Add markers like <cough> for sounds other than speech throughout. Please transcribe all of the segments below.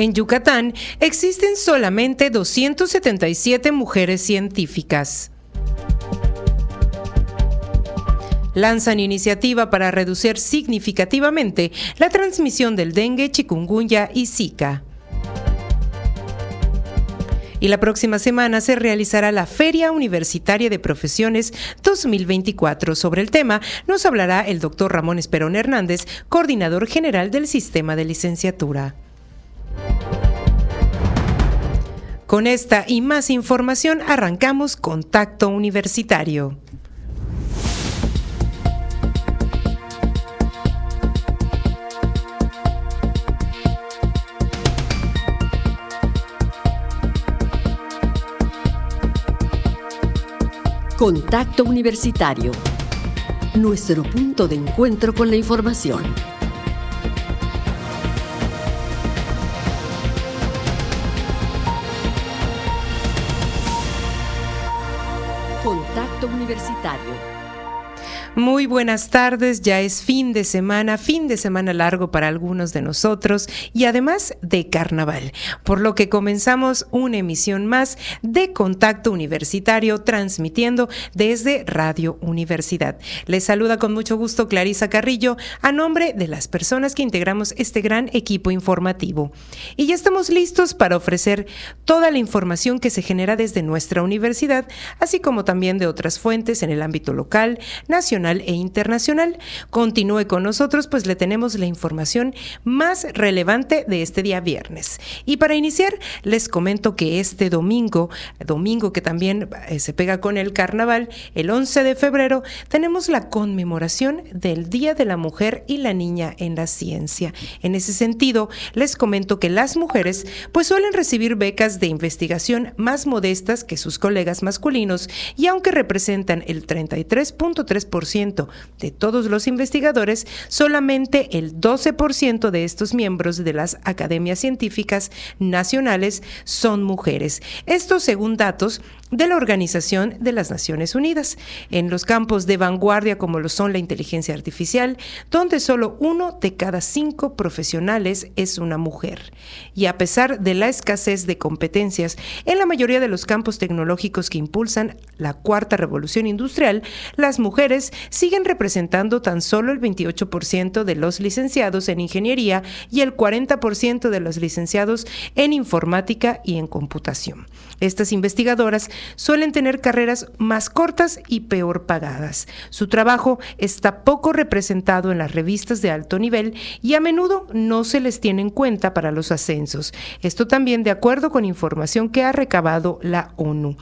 En Yucatán existen solamente 277 mujeres científicas. lanzan iniciativa para reducir significativamente la transmisión del dengue, chikungunya y zika. Y la próxima semana se realizará la Feria Universitaria de Profesiones 2024. Sobre el tema nos hablará el doctor Ramón Esperón Hernández, coordinador general del sistema de licenciatura. Con esta y más información arrancamos Contacto Universitario. Contacto Universitario. Nuestro punto de encuentro con la información. Muy buenas tardes, ya es fin de semana, fin de semana largo para algunos de nosotros y además de carnaval, por lo que comenzamos una emisión más de Contacto Universitario transmitiendo desde Radio Universidad. Les saluda con mucho gusto Clarisa Carrillo a nombre de las personas que integramos este gran equipo informativo. Y ya estamos listos para ofrecer toda la información que se genera desde nuestra universidad, así como también de otras fuentes en el ámbito local, nacional, e internacional. Continúe con nosotros, pues le tenemos la información más relevante de este día viernes. Y para iniciar, les comento que este domingo, domingo que también eh, se pega con el carnaval, el 11 de febrero, tenemos la conmemoración del Día de la Mujer y la Niña en la Ciencia. En ese sentido, les comento que las mujeres pues suelen recibir becas de investigación más modestas que sus colegas masculinos y aunque representan el 33.3% de todos los investigadores, solamente el 12% de estos miembros de las academias científicas nacionales son mujeres. Esto según datos de la Organización de las Naciones Unidas, en los campos de vanguardia como lo son la inteligencia artificial, donde solo uno de cada cinco profesionales es una mujer. Y a pesar de la escasez de competencias en la mayoría de los campos tecnológicos que impulsan la cuarta revolución industrial, las mujeres siguen representando tan solo el 28% de los licenciados en ingeniería y el 40% de los licenciados en informática y en computación. Estas investigadoras suelen tener carreras más cortas y peor pagadas. Su trabajo está poco representado en las revistas de alto nivel y a menudo no se les tiene en cuenta para los ascensos. Esto también de acuerdo con información que ha recabado la ONU.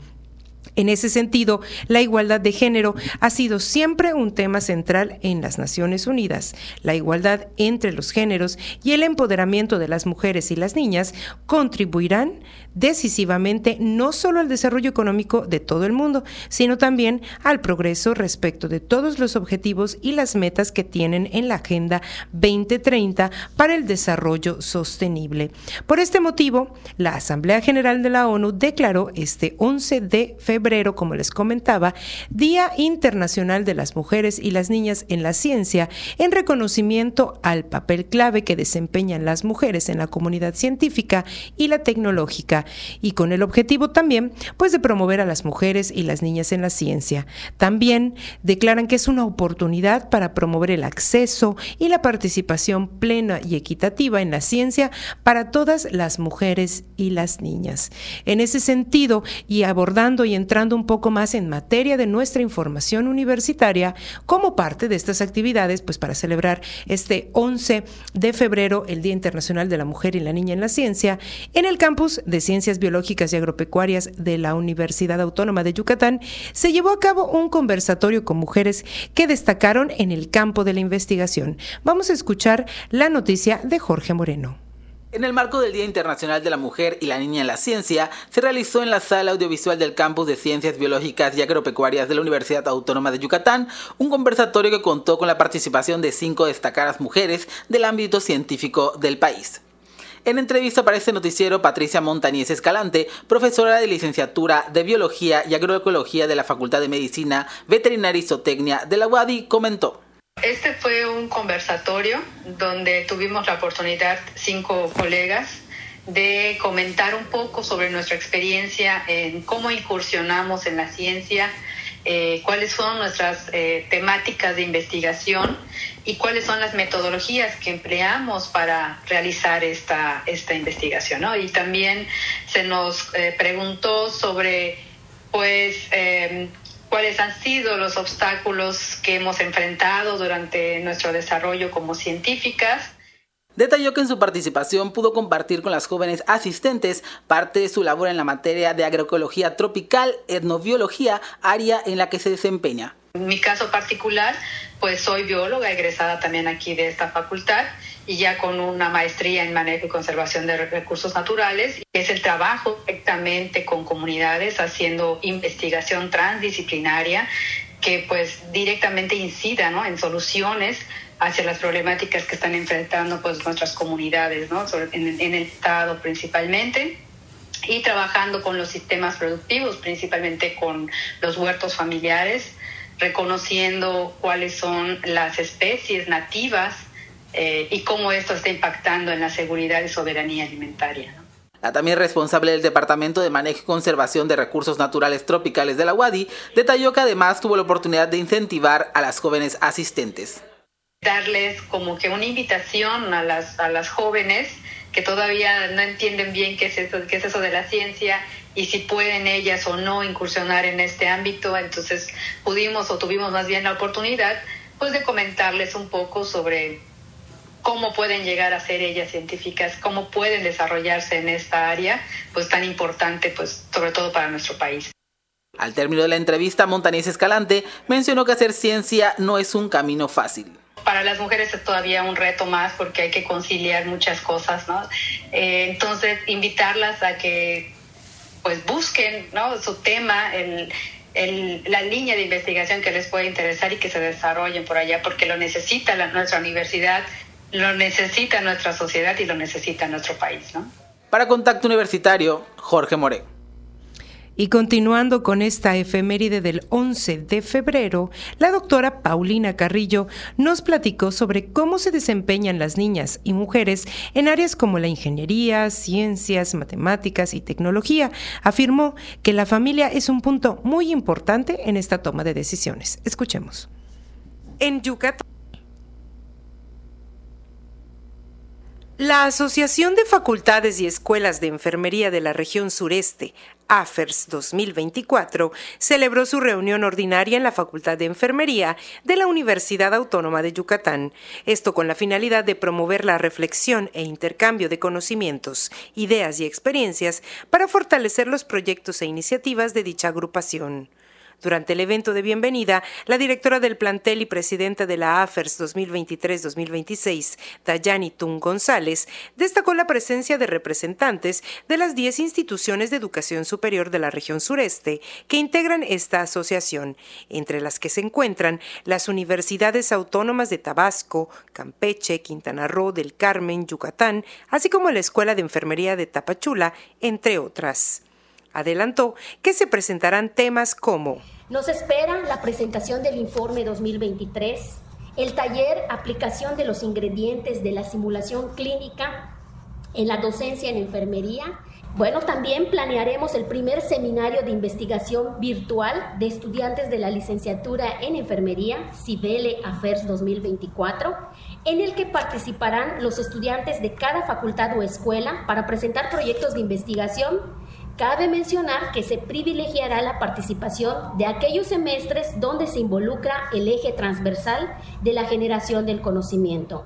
En ese sentido, la igualdad de género ha sido siempre un tema central en las Naciones Unidas. La igualdad entre los géneros y el empoderamiento de las mujeres y las niñas contribuirán decisivamente no solo al desarrollo económico de todo el mundo, sino también al progreso respecto de todos los objetivos y las metas que tienen en la Agenda 2030 para el desarrollo sostenible. Por este motivo, la Asamblea General de la ONU declaró este 11 de febrero como les comentaba, Día Internacional de las Mujeres y las Niñas en la Ciencia, en reconocimiento al papel clave que desempeñan las mujeres en la comunidad científica y la tecnológica, y con el objetivo también, pues, de promover a las mujeres y las niñas en la ciencia. También declaran que es una oportunidad para promover el acceso y la participación plena y equitativa en la ciencia para todas las mujeres y las niñas. En ese sentido, y abordando y entrando un poco más en materia de nuestra información universitaria como parte de estas actividades, pues para celebrar este 11 de febrero, el Día Internacional de la Mujer y la Niña en la Ciencia, en el campus de Ciencias Biológicas y Agropecuarias de la Universidad Autónoma de Yucatán, se llevó a cabo un conversatorio con mujeres que destacaron en el campo de la investigación. Vamos a escuchar la noticia de Jorge Moreno. En el marco del Día Internacional de la Mujer y la Niña en la Ciencia, se realizó en la sala audiovisual del Campus de Ciencias Biológicas y Agropecuarias de la Universidad Autónoma de Yucatán un conversatorio que contó con la participación de cinco destacadas mujeres del ámbito científico del país. En entrevista para este noticiero, Patricia Montañez Escalante, profesora de licenciatura de Biología y Agroecología de la Facultad de Medicina, Veterinaria y Zootecnia de la UADI, comentó. Este fue un conversatorio donde tuvimos la oportunidad, cinco colegas, de comentar un poco sobre nuestra experiencia en cómo incursionamos en la ciencia, eh, cuáles son nuestras eh, temáticas de investigación y cuáles son las metodologías que empleamos para realizar esta, esta investigación. Y también se nos eh, preguntó sobre pues, em, cuáles han sido los obstáculos que hemos enfrentado durante nuestro desarrollo como científicas Detalló que en su participación pudo compartir con las jóvenes asistentes parte de su labor en la materia de agroecología tropical, etnobiología, área en la que se desempeña. En mi caso particular, pues soy bióloga egresada también aquí de esta facultad y ya con una maestría en manejo y conservación de recursos naturales. Es el trabajo directamente con comunidades haciendo investigación transdisciplinaria que pues directamente incida ¿no? en soluciones hacia las problemáticas que están enfrentando pues nuestras comunidades, ¿no? en, el Estado principalmente y trabajando con los sistemas productivos, principalmente con los huertos familiares, reconociendo cuáles son las especies nativas eh, y cómo esto está impactando en la seguridad y soberanía alimentaria. La también responsable del Departamento de Manejo y Conservación de Recursos Naturales Tropicales de la UADI detalló que además tuvo la oportunidad de incentivar a las jóvenes asistentes darles como que una invitación a las, a las jóvenes que todavía no entienden bien qué es, eso, qué es eso de la ciencia y si pueden ellas o no incursionar en este ámbito. Entonces pudimos o tuvimos más bien la oportunidad pues de comentarles un poco sobre cómo pueden llegar a ser ellas científicas, cómo pueden desarrollarse en esta área, pues tan importante, pues sobre todo para nuestro país. Al término de la entrevista, Montañez Escalante mencionó que hacer ciencia no es un camino fácil para las mujeres es todavía un reto más porque hay que conciliar muchas cosas, ¿no? Eh, entonces, invitarlas a que pues busquen su tema, el, la línea de investigación que les puede interesar y que se desarrollen por allá porque lo necesita nuestra universidad, lo necesita nuestra sociedad y lo necesita nuestro país, ¿no? Para Contacto Universitario, Jorge More. Y continuando con esta efeméride del 11 de febrero, la doctora Paulina Carrillo nos platicó sobre cómo se desempeñan las niñas y mujeres en áreas como la ingeniería, ciencias, matemáticas y tecnología. Afirmó que la familia es un punto muy importante en esta toma de decisiones. Escuchemos. En Yucatán. La Asociación de Facultades y Escuelas de Enfermería de la región sureste, AFERS 2024, celebró su reunión ordinaria en la Facultad de Enfermería de la Universidad Autónoma de Yucatán, esto con la finalidad de promover la reflexión e intercambio de conocimientos, ideas y experiencias para fortalecer los proyectos e iniciativas de dicha agrupación. Durante el evento de bienvenida, la directora del plantel y presidenta de la AFERS 2023-2026, Dayani Tun González, destacó la presencia de representantes de las 10 instituciones de educación superior de la región sureste que integran esta asociación, entre las que se encuentran las universidades autónomas de Tabasco, Campeche, Quintana Roo, del Carmen, Yucatán, así como la Escuela de Enfermería de Tapachula, entre otras. Adelantó que se presentarán temas como Nos espera la presentación del informe 2023, el taller Aplicación de los ingredientes de la simulación clínica en la docencia en enfermería. Bueno, también planearemos el primer seminario de investigación virtual de estudiantes de la licenciatura en enfermería, Cibele Affairs 2024, en el que participarán los estudiantes de cada facultad o escuela para presentar proyectos de investigación Cabe mencionar que se privilegiará la participación de aquellos semestres donde se involucra el eje transversal de la generación del conocimiento.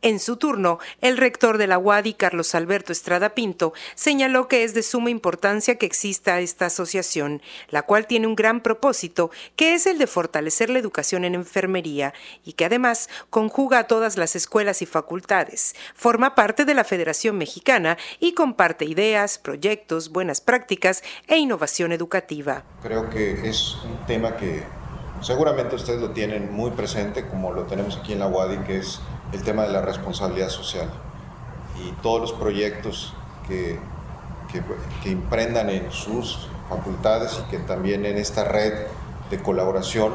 En su turno, el rector de la UADI, Carlos Alberto Estrada Pinto, señaló que es de suma importancia que exista esta asociación, la cual tiene un gran propósito, que es el de fortalecer la educación en enfermería y que además conjuga a todas las escuelas y facultades, forma parte de la Federación Mexicana y comparte ideas, proyectos, buenas prácticas e innovación educativa. Creo que es un tema que seguramente ustedes lo tienen muy presente, como lo tenemos aquí en la UADI, que es el tema de la responsabilidad social. Y todos los proyectos que, que, imprendan en sus facultades y que también en esta red de colaboración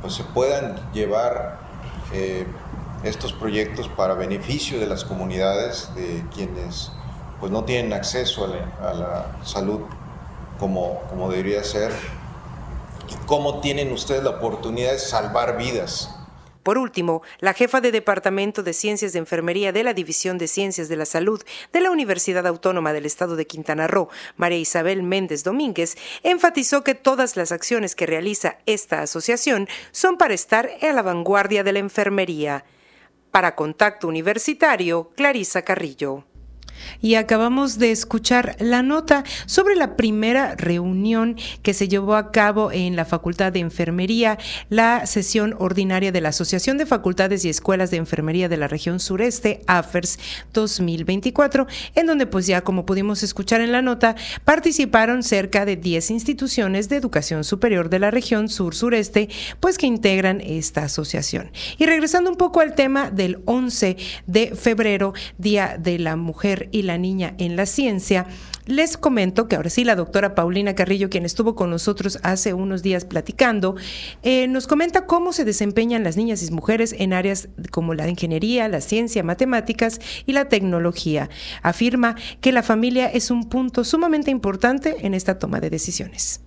pues se puedan llevar eh, estos proyectos para beneficio de las comunidades, de quienes pues no tienen acceso a la, salud como, como debería ser y cómo tienen ustedes la oportunidad de salvar vidas por último, la jefa de Departamento de Ciencias de Enfermería de la División de Ciencias de la Salud de la Universidad Autónoma del Estado de Quintana Roo, María Isabel Méndez Domínguez, enfatizó que todas las acciones que realiza esta asociación son para estar a la vanguardia de la enfermería. Para Contacto Universitario, Clarisa Carrillo y acabamos de escuchar la nota sobre la primera reunión que se llevó a cabo en la Facultad de Enfermería, la sesión ordinaria de la Asociación de Facultades y Escuelas de Enfermería de la región sureste, AFERS 2024, en donde pues ya como pudimos escuchar en la nota, participaron cerca de 10 instituciones de educación superior de la región sur-sureste, pues que integran esta asociación. Y regresando un poco al tema del 11 de febrero, Día de la Mujer y la niña en la ciencia, les comento que ahora sí la doctora Paulina Carrillo, quien estuvo con nosotros hace unos días platicando, eh, nos comenta cómo se desempeñan las niñas y mujeres en áreas como la ingeniería, la ciencia, matemáticas y la tecnología. Afirma que la familia es un punto sumamente importante en esta toma de decisiones.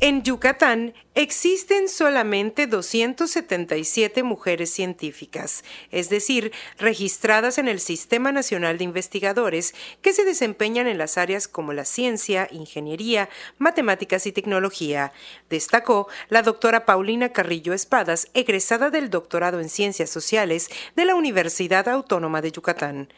En Yucatán existen solamente 277 mujeres científicas, es decir, registradas en el Sistema Nacional de Investigadores que se desempeñan en las áreas como la ciencia, ingeniería, matemáticas y tecnología, destacó la doctora Paulina Carrillo Espadas, egresada del doctorado en Ciencias Sociales de la Universidad Autónoma de Yucatán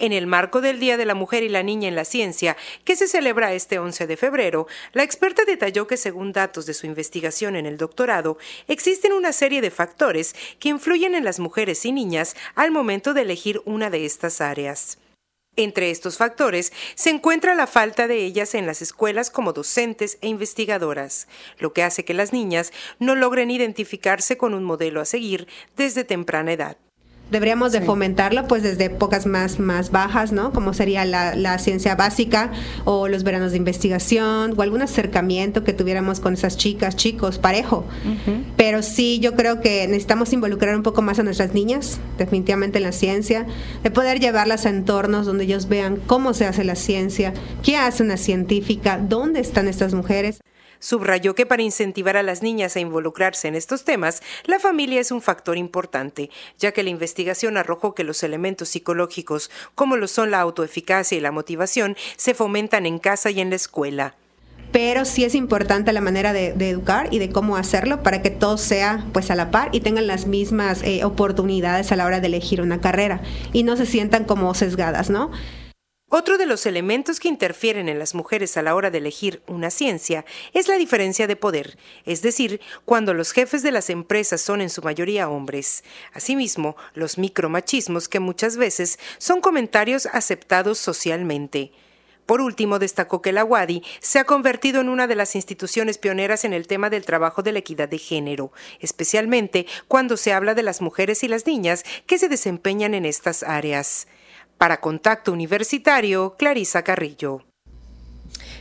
en el marco del Día de la Mujer y la Niña en la Ciencia, que se celebra este 11 de febrero, la experta detalló que según datos de su investigación en el doctorado, existen una serie de factores que influyen en las mujeres y niñas al momento de elegir una de estas áreas. Entre estos factores se encuentra la falta de ellas en las escuelas como docentes e investigadoras, lo que hace que las niñas no logren identificarse con un modelo a seguir desde temprana edad deberíamos de fomentarlo pues desde épocas más, más bajas, ¿no? Como sería la, la, ciencia básica o los veranos de investigación o algún acercamiento que tuviéramos con esas chicas, chicos, parejo. Pero sí, yo creo que necesitamos involucrar un poco más a nuestras niñas, definitivamente en la ciencia, de poder llevarlas a entornos donde ellos vean cómo se hace la ciencia, qué hace una científica, dónde están estas mujeres. Subrayó que para incentivar a las niñas a involucrarse en estos temas, la familia es un factor importante, ya que la investigación arrojó que los elementos psicológicos, como lo son la autoeficacia y la motivación, se fomentan en casa y en la escuela pero sí es importante la manera de, educar y de cómo hacerlo para que todo sea pues a la par y tengan las mismas eh, oportunidades a la hora de elegir una carrera y no se sientan como sesgadas, ¿no? Otro de los elementos que interfieren en las mujeres a la hora de elegir una ciencia es la diferencia de poder, es decir, cuando los jefes de las empresas son en su mayoría hombres. Asimismo, los micromachismos que muchas veces son comentarios aceptados socialmente. Por último, destacó que la UADI se ha convertido en una de las instituciones pioneras en el tema del trabajo de la equidad de género, especialmente cuando se habla de las mujeres y las niñas que se desempeñan en estas áreas. Para Contacto Universitario, Clarisa Carrillo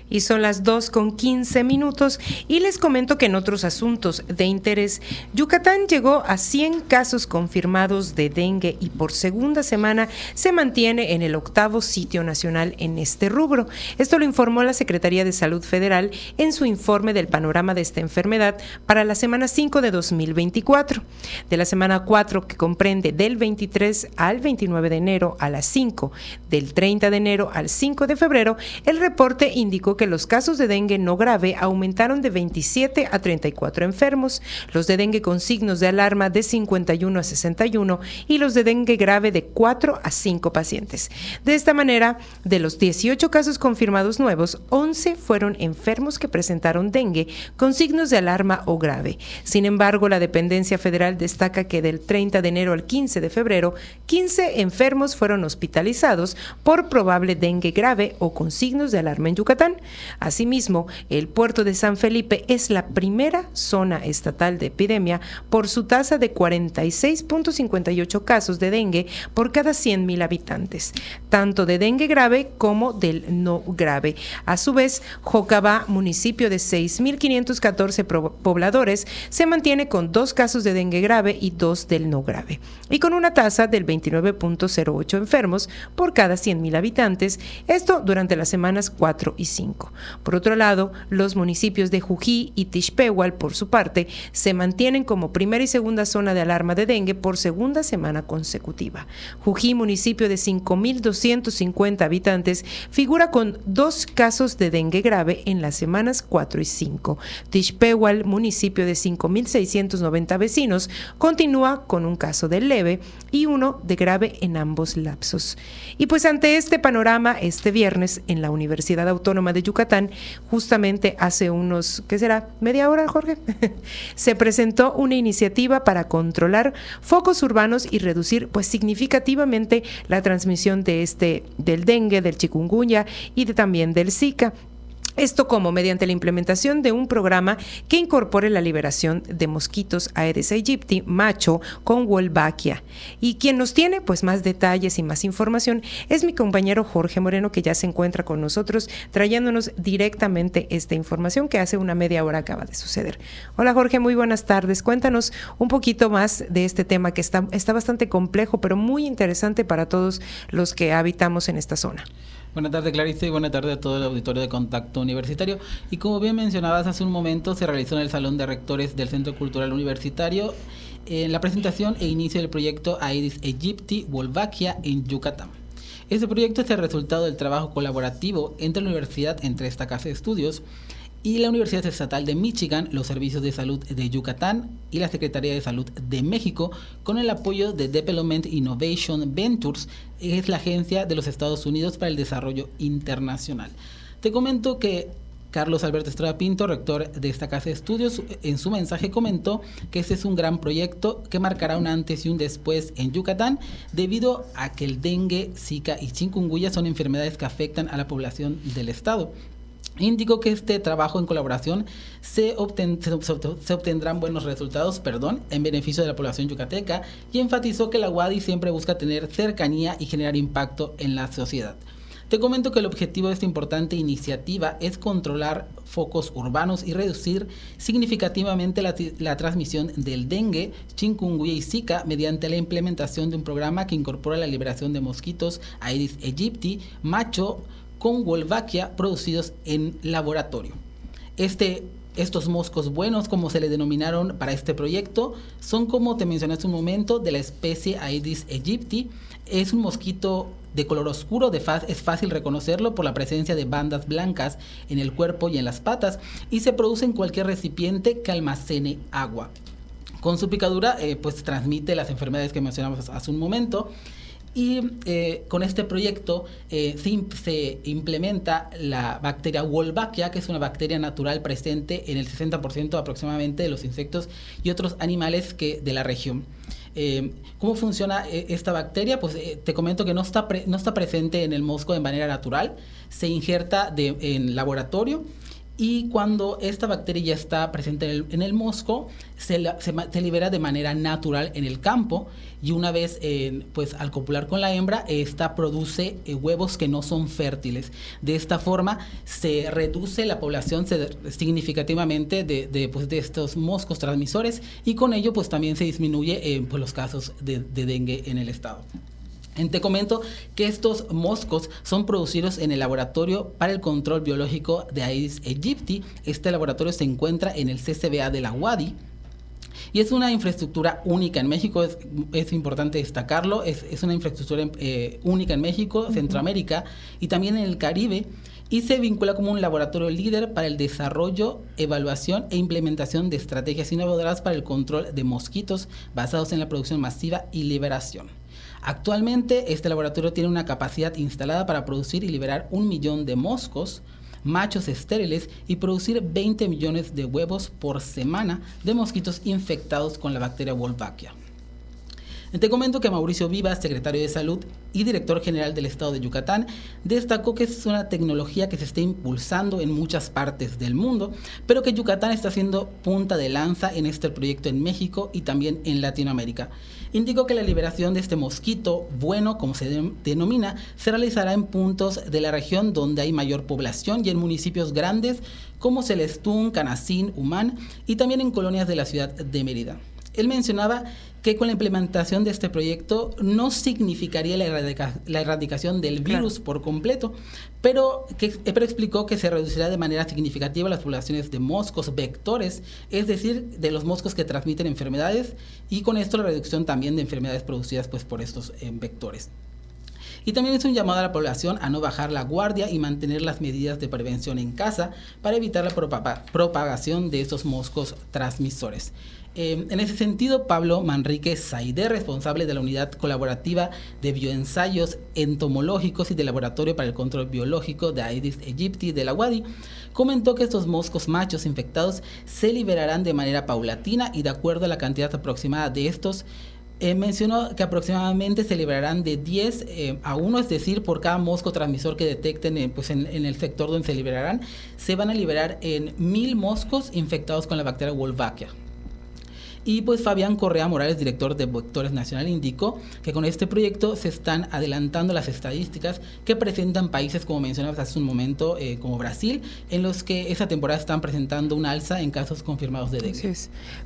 y son las 2 con 15 minutos y les comento que en otros asuntos de interés, Yucatán llegó a 100 casos confirmados de dengue y por segunda semana se mantiene en el octavo sitio nacional en este rubro. Esto lo informó la Secretaría de Salud Federal en su informe del panorama de esta enfermedad para la semana 5 de 2024. De la semana 4 que comprende del 23 al 29 de enero a las 5, del 30 de enero al 5 de febrero, el reporte indicó que los casos de dengue no grave aumentaron de 27 a 34 enfermos, los de dengue con signos de alarma de 51 a 61 y los de dengue grave de 4 a 5 pacientes. De esta manera, de los 18 casos confirmados nuevos, 11 fueron enfermos que presentaron dengue con signos de alarma o grave. Sin embargo, la dependencia federal destaca que del 30 de enero al 15 de febrero, 15 enfermos fueron hospitalizados por probable dengue grave o con signos de alarma en Yucatán. Asimismo, el puerto de San Felipe es la primera zona estatal de epidemia por su tasa de 46.58 casos de dengue por cada 100.000 habitantes, tanto de dengue grave como del no grave. A su vez, Jocabá, municipio de 6.514 pobladores, se mantiene con dos casos de dengue grave y dos del no grave, y con una tasa del 29.08 enfermos por cada 100.000 habitantes, esto durante las semanas 4 y 5. Por otro lado, los municipios de Jují y Tishpehual, por su parte, se mantienen como primera y segunda zona de alarma de dengue por segunda semana consecutiva. Jují, municipio de 5.250 habitantes, figura con dos casos de dengue grave en las semanas 4 y 5. Tishpehual, municipio de 5.690 vecinos, continúa con un caso de leve y uno de grave en ambos lapsos. Y pues ante este panorama, este viernes en la Universidad Autónoma de Yucatán, justamente hace unos, ¿qué será? ¿Media hora, Jorge? <laughs> se presentó una iniciativa para controlar focos urbanos y reducir pues significativamente la transmisión de este del dengue, del chikungunya y de, también del Zika. Esto como mediante la implementación de un programa que incorpore la liberación de mosquitos Aedes aegypti macho con Wolbachia. Y quien nos tiene pues más detalles y más información es mi compañero Jorge Moreno que ya se encuentra con nosotros trayéndonos directamente esta información que hace una media hora acaba de suceder. Hola Jorge, muy buenas tardes. Cuéntanos un poquito más de este tema que está, está bastante complejo pero muy interesante para todos los que habitamos en esta zona. Buenas tardes, Clarice, y buenas tardes a todo el auditorio de Contacto Universitario. Y como bien mencionabas hace un momento, se realizó en el Salón de Rectores del Centro Cultural Universitario eh, la presentación e inicio del proyecto Aedes aegypti Wolbachia en Yucatán. Este proyecto es el resultado del trabajo colaborativo entre la universidad, entre esta casa de estudios, y la Universidad Estatal de Michigan, los Servicios de Salud de Yucatán y la Secretaría de Salud de México, con el apoyo de Development Innovation Ventures, es la agencia de los Estados Unidos para el Desarrollo Internacional. Te comento que Carlos Alberto Estrada Pinto, rector de esta casa de estudios, en su mensaje comentó que este es un gran proyecto que marcará un antes y un después en Yucatán debido a que el dengue, zika y chikungunya son enfermedades que afectan a la población del estado. Indicó que este trabajo en colaboración se, obtendrán buenos resultados perdón, en beneficio de la población yucateca y enfatizó que la UADI siempre busca tener cercanía y generar impacto en la sociedad. Te comento que el objetivo de esta importante iniciativa es controlar focos urbanos y reducir significativamente la, la, transmisión del dengue, chikungunya y zika mediante la implementación de un programa que incorpora la liberación de mosquitos Aedes aegypti, macho, con Wolbachia producidos en laboratorio. Este, estos moscos buenos, como se le denominaron para este proyecto, son como te mencioné hace un momento, de la especie Aedes aegypti. Es un mosquito de color oscuro, es fácil reconocerlo por la presencia de bandas blancas en el cuerpo y en las patas, y se produce en cualquier recipiente que almacene agua. Con su picadura, eh, pues transmite las enfermedades que mencionamos hace un momento. Y eh, con este proyecto eh, se, implementa la bacteria Wolbachia, que es una bacteria natural presente en el 60% aproximadamente de los insectos y otros animales de la región. Eh, ¿Cómo funciona esta bacteria? Pues te comento que no está, no está presente en el mosco de manera natural, se injerta de, en laboratorio y cuando esta bacteria ya está presente en el, mosco, se, libera de manera natural en el campo y una vez eh, pues al copular con la hembra, esta produce eh, huevos que no son fértiles. De esta forma se reduce la población significativamente pues, de, estos moscos transmisores y con ello pues también se disminuye eh, pues, los casos de dengue en el estado. Te comento que estos moscos son producidos en el laboratorio para el control biológico de Aedes aegypti. Este laboratorio se encuentra en el CCBA de la UADI. Y es una infraestructura única en México, es, importante destacarlo, es, una infraestructura eh, única en México, Centroamérica y también en el Caribe y se vincula como un laboratorio líder para el desarrollo, evaluación e implementación de estrategias innovadoras para el control de mosquitos basados en la producción masiva y liberación. Actualmente este laboratorio tiene una capacidad instalada para producir y liberar un millón de moscos, machos estériles y producir 20 millones de huevos por semana de mosquitos infectados con la bacteria Wolbachia. Te comento que Mauricio Vivas, secretario de Salud y director general del Estado de Yucatán, destacó que es una tecnología que se está impulsando en muchas partes del mundo, pero que Yucatán está haciendo punta de lanza en este proyecto en México y también en Latinoamérica. Indicó que la liberación de este mosquito bueno, como se denomina, se realizará en puntos de la región donde hay mayor población y en municipios grandes como Celestún, Canacín, Humán y también en colonias de la ciudad de Mérida. Él mencionaba que con la implementación de este proyecto no significaría la, erradicación del virus por completo, pero, que, pero explicó que se reducirá de manera significativa las poblaciones de moscos vectores, es decir, de los moscos que transmiten enfermedades, y con esto la reducción también de enfermedades producidas pues, por estos eh, vectores. Y también es un llamado a la población a no bajar la guardia y mantener las medidas de prevención en casa para evitar la propagación de estos moscos transmisores. Eh, en ese sentido, Pablo Manrique Saide, responsable de la unidad colaborativa de bioensayos entomológicos y del laboratorio para el control biológico de Aedes aegypti de la UADI, comentó que estos moscos machos infectados se liberarán de manera paulatina y de acuerdo a la cantidad aproximada de estos. Eh, mencionó que aproximadamente se liberarán de 10 eh, a 1, es decir, por cada mosco transmisor que detecten pues en, el sector donde se liberarán, se van a liberar en mil moscos infectados con la bacteria Wolbachia. Y pues Fabián Correa Morales, director de Vectores Nacional, indicó que con este proyecto se están adelantando las estadísticas que presentan países, como mencionabas hace un momento, eh, como Brasil, en los que esa temporada están presentando un alza en casos confirmados de dengue.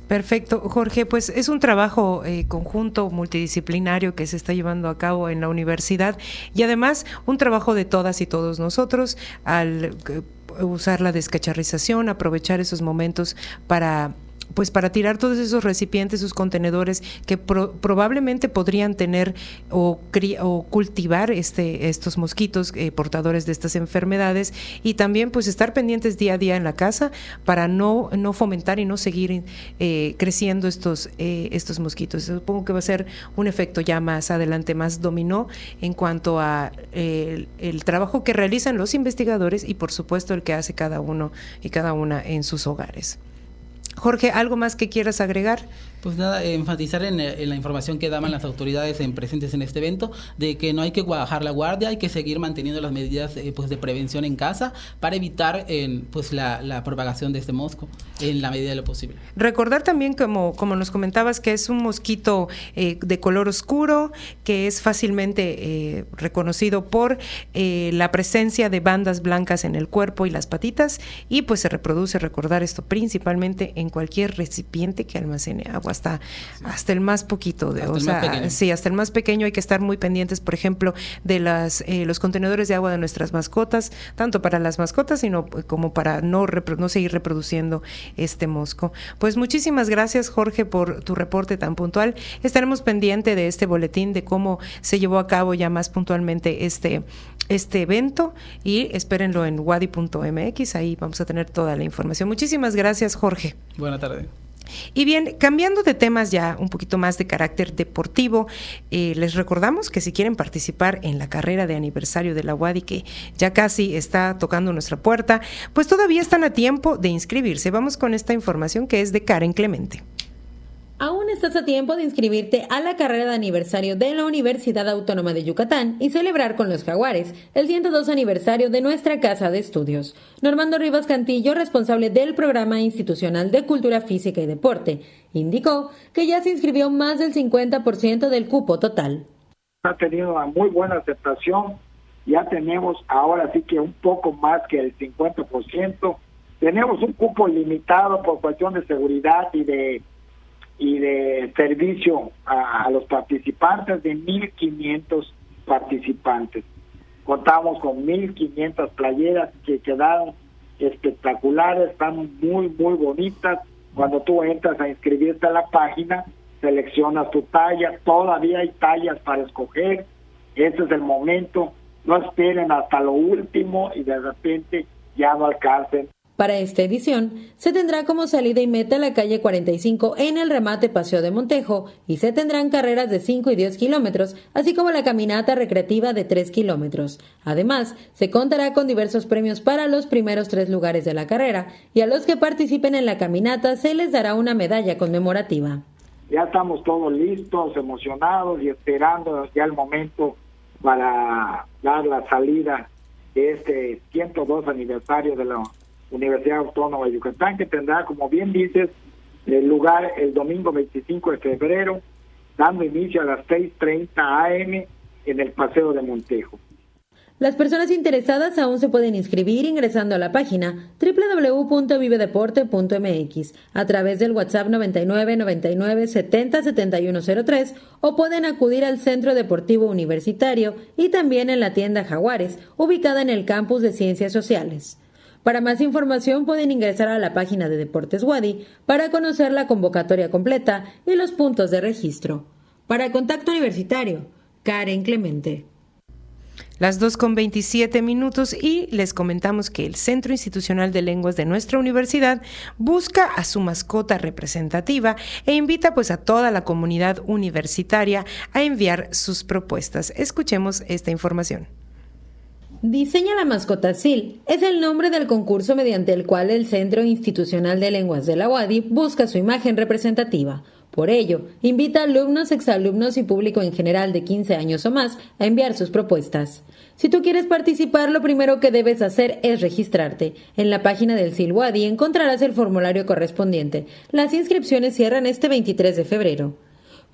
Perfecto. Jorge, pues es un trabajo eh, conjunto multidisciplinario que se está llevando a cabo en la universidad y además un trabajo de todas y todos nosotros al eh, usar la descacharrización, aprovechar esos momentos para pues para tirar todos esos recipientes, esos contenedores que probablemente podrían tener o, o, cultivar este, estos mosquitos eh, portadores de estas enfermedades y también pues estar pendientes día a día en la casa para no, no fomentar y no seguir eh, creciendo estos, eh, estos mosquitos. Supongo que va a ser un efecto ya más adelante, más dominó en cuanto a el trabajo que realizan los investigadores y por supuesto el que hace cada uno y cada una en sus hogares. Jorge, ¿algo más que quieras agregar? Pues nada, enfatizar en, la información que daban las autoridades en, presentes en este evento, de que no hay que bajar la guardia, hay que seguir manteniendo las medidas eh, pues de prevención en casa para evitar pues la, propagación de este mosco en la medida de lo posible. Recordar también, como, como nos comentabas, que es un mosquito eh, de color oscuro, que es fácilmente eh, reconocido por la presencia de bandas blancas en el cuerpo y las patitas, y pues se reproduce, recordar esto principalmente en cualquier recipiente que almacene agua hasta, hasta el más poquito. De, o sea, sí, hasta el más pequeño hay que estar muy pendientes, por ejemplo, de las, eh, los contenedores de agua de nuestras mascotas, tanto para las mascotas sino eh, como para no, no seguir reproduciendo este mosco. Pues muchísimas gracias, Jorge, por tu reporte tan puntual. Estaremos pendiente de este boletín, de cómo se llevó a cabo ya más puntualmente este, este evento y espérenlo en wadi.mx, ahí vamos a tener toda la información. Muchísimas gracias, Jorge. Buenas tardes. Y bien, cambiando de temas ya un poquito más de carácter deportivo, eh, les recordamos que si quieren participar en la carrera de aniversario de la UADI, que ya casi está tocando nuestra puerta, pues todavía están a tiempo de inscribirse. Vamos con esta información que es de Karen Clemente. Aún estás a tiempo de inscribirte a la carrera de aniversario de la Universidad Autónoma de Yucatán y celebrar con los jaguares el 102 aniversario de nuestra casa de estudios. Normando Rivas Cantillo, responsable del Programa Institucional de Cultura Física y Deporte, indicó que ya se inscribió más del 50% del cupo total. Ha tenido una muy buena aceptación, ya tenemos ahora sí que un poco más que el 50%. Tenemos un cupo limitado por cuestión de seguridad y de y de servicio a, los participantes de 1.500 participantes. Contamos con 1.500 playeras que quedaron espectaculares, están muy, muy bonitas. Cuando tú entras a inscribirte a la página, seleccionas tu talla, todavía hay tallas para escoger, ese es el momento, no esperen hasta lo último y de repente ya no alcancen para esta edición se tendrá como salida y meta la calle 45 en el remate Paseo de Montejo y se tendrán carreras de 5 y 10 kilómetros, así como la caminata recreativa de 3 kilómetros. Además, se contará con diversos premios para los primeros tres lugares de la carrera y a los que participen en la caminata se les dará una medalla conmemorativa. ya estamos todos listos, emocionados y esperando ya el momento para dar la salida de este 102 aniversario de la Universidad Autónoma de Yucatán, que tendrá, como bien dices, el lugar el domingo 25 de febrero, dando inicio a las 6.30 am en el Paseo de Montejo. Las personas interesadas aún se pueden inscribir ingresando a la página www.vivedeporte.mx a través del WhatsApp 99 99 70 7103 o pueden acudir al Centro Deportivo Universitario y también en la tienda Jaguares, ubicada en el campus de Ciencias Sociales. Para más información pueden ingresar a la página de Deportes Wadi para conocer la convocatoria completa y los puntos de registro. Para Contacto Universitario, Karen Clemente. Las 2 con 27 minutos y les comentamos que el Centro Institucional de Lenguas de nuestra universidad busca a su mascota representativa e invita pues a toda la comunidad universitaria a enviar sus propuestas. Escuchemos esta información. Diseña la mascota SIL es el nombre del concurso mediante el cual el Centro Institucional de Lenguas de la UADI busca su imagen representativa. Por ello, invita a alumnos, exalumnos y público en general de 15 años o más a enviar sus propuestas. Si tú quieres participar, lo primero que debes hacer es registrarte. En la página del Silwadi encontrarás el formulario correspondiente. Las inscripciones cierran este 23 de febrero.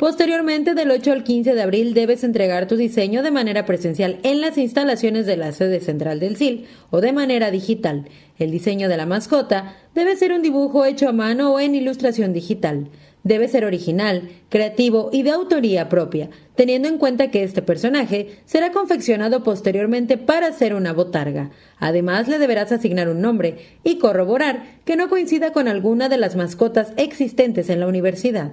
Posteriormente, del 8 al 15 de abril, debes entregar tu diseño de manera presencial en las instalaciones de la sede central del SIL o de manera digital. El diseño de la mascota debe ser un dibujo hecho a mano o en ilustración digital. Debe ser original, creativo y de autoría propia, teniendo en cuenta que este personaje será confeccionado posteriormente para ser una botarga. Además, le deberás asignar un nombre y corroborar que no coincida con alguna de las mascotas existentes en la universidad.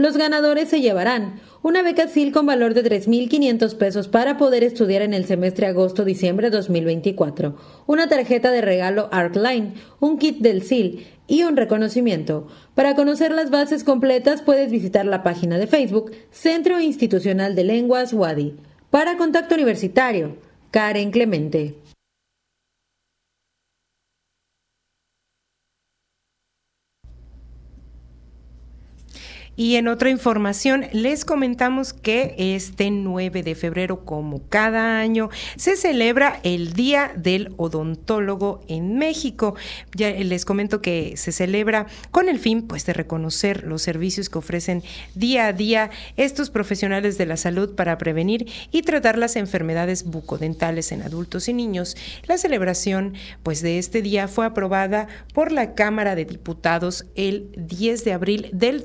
Los ganadores se llevarán una beca SIL con valor de 3.500 pesos para poder estudiar en el semestre agosto-diciembre 2024, una tarjeta de regalo ArcLine, un kit del SIL y un reconocimiento. Para conocer las bases completas puedes visitar la página de Facebook Centro Institucional de Lenguas WADI. Para Contacto Universitario, Karen Clemente. Y en otra información, les comentamos que este 9 de febrero, como cada año, se celebra el Día del Odontólogo en México. Ya les comento que se celebra con el fin pues, de reconocer los servicios que ofrecen día a día estos profesionales de la salud para prevenir y tratar las enfermedades bucodentales en adultos y niños. La celebración pues, de este día fue aprobada por la Cámara de Diputados el 10 de abril del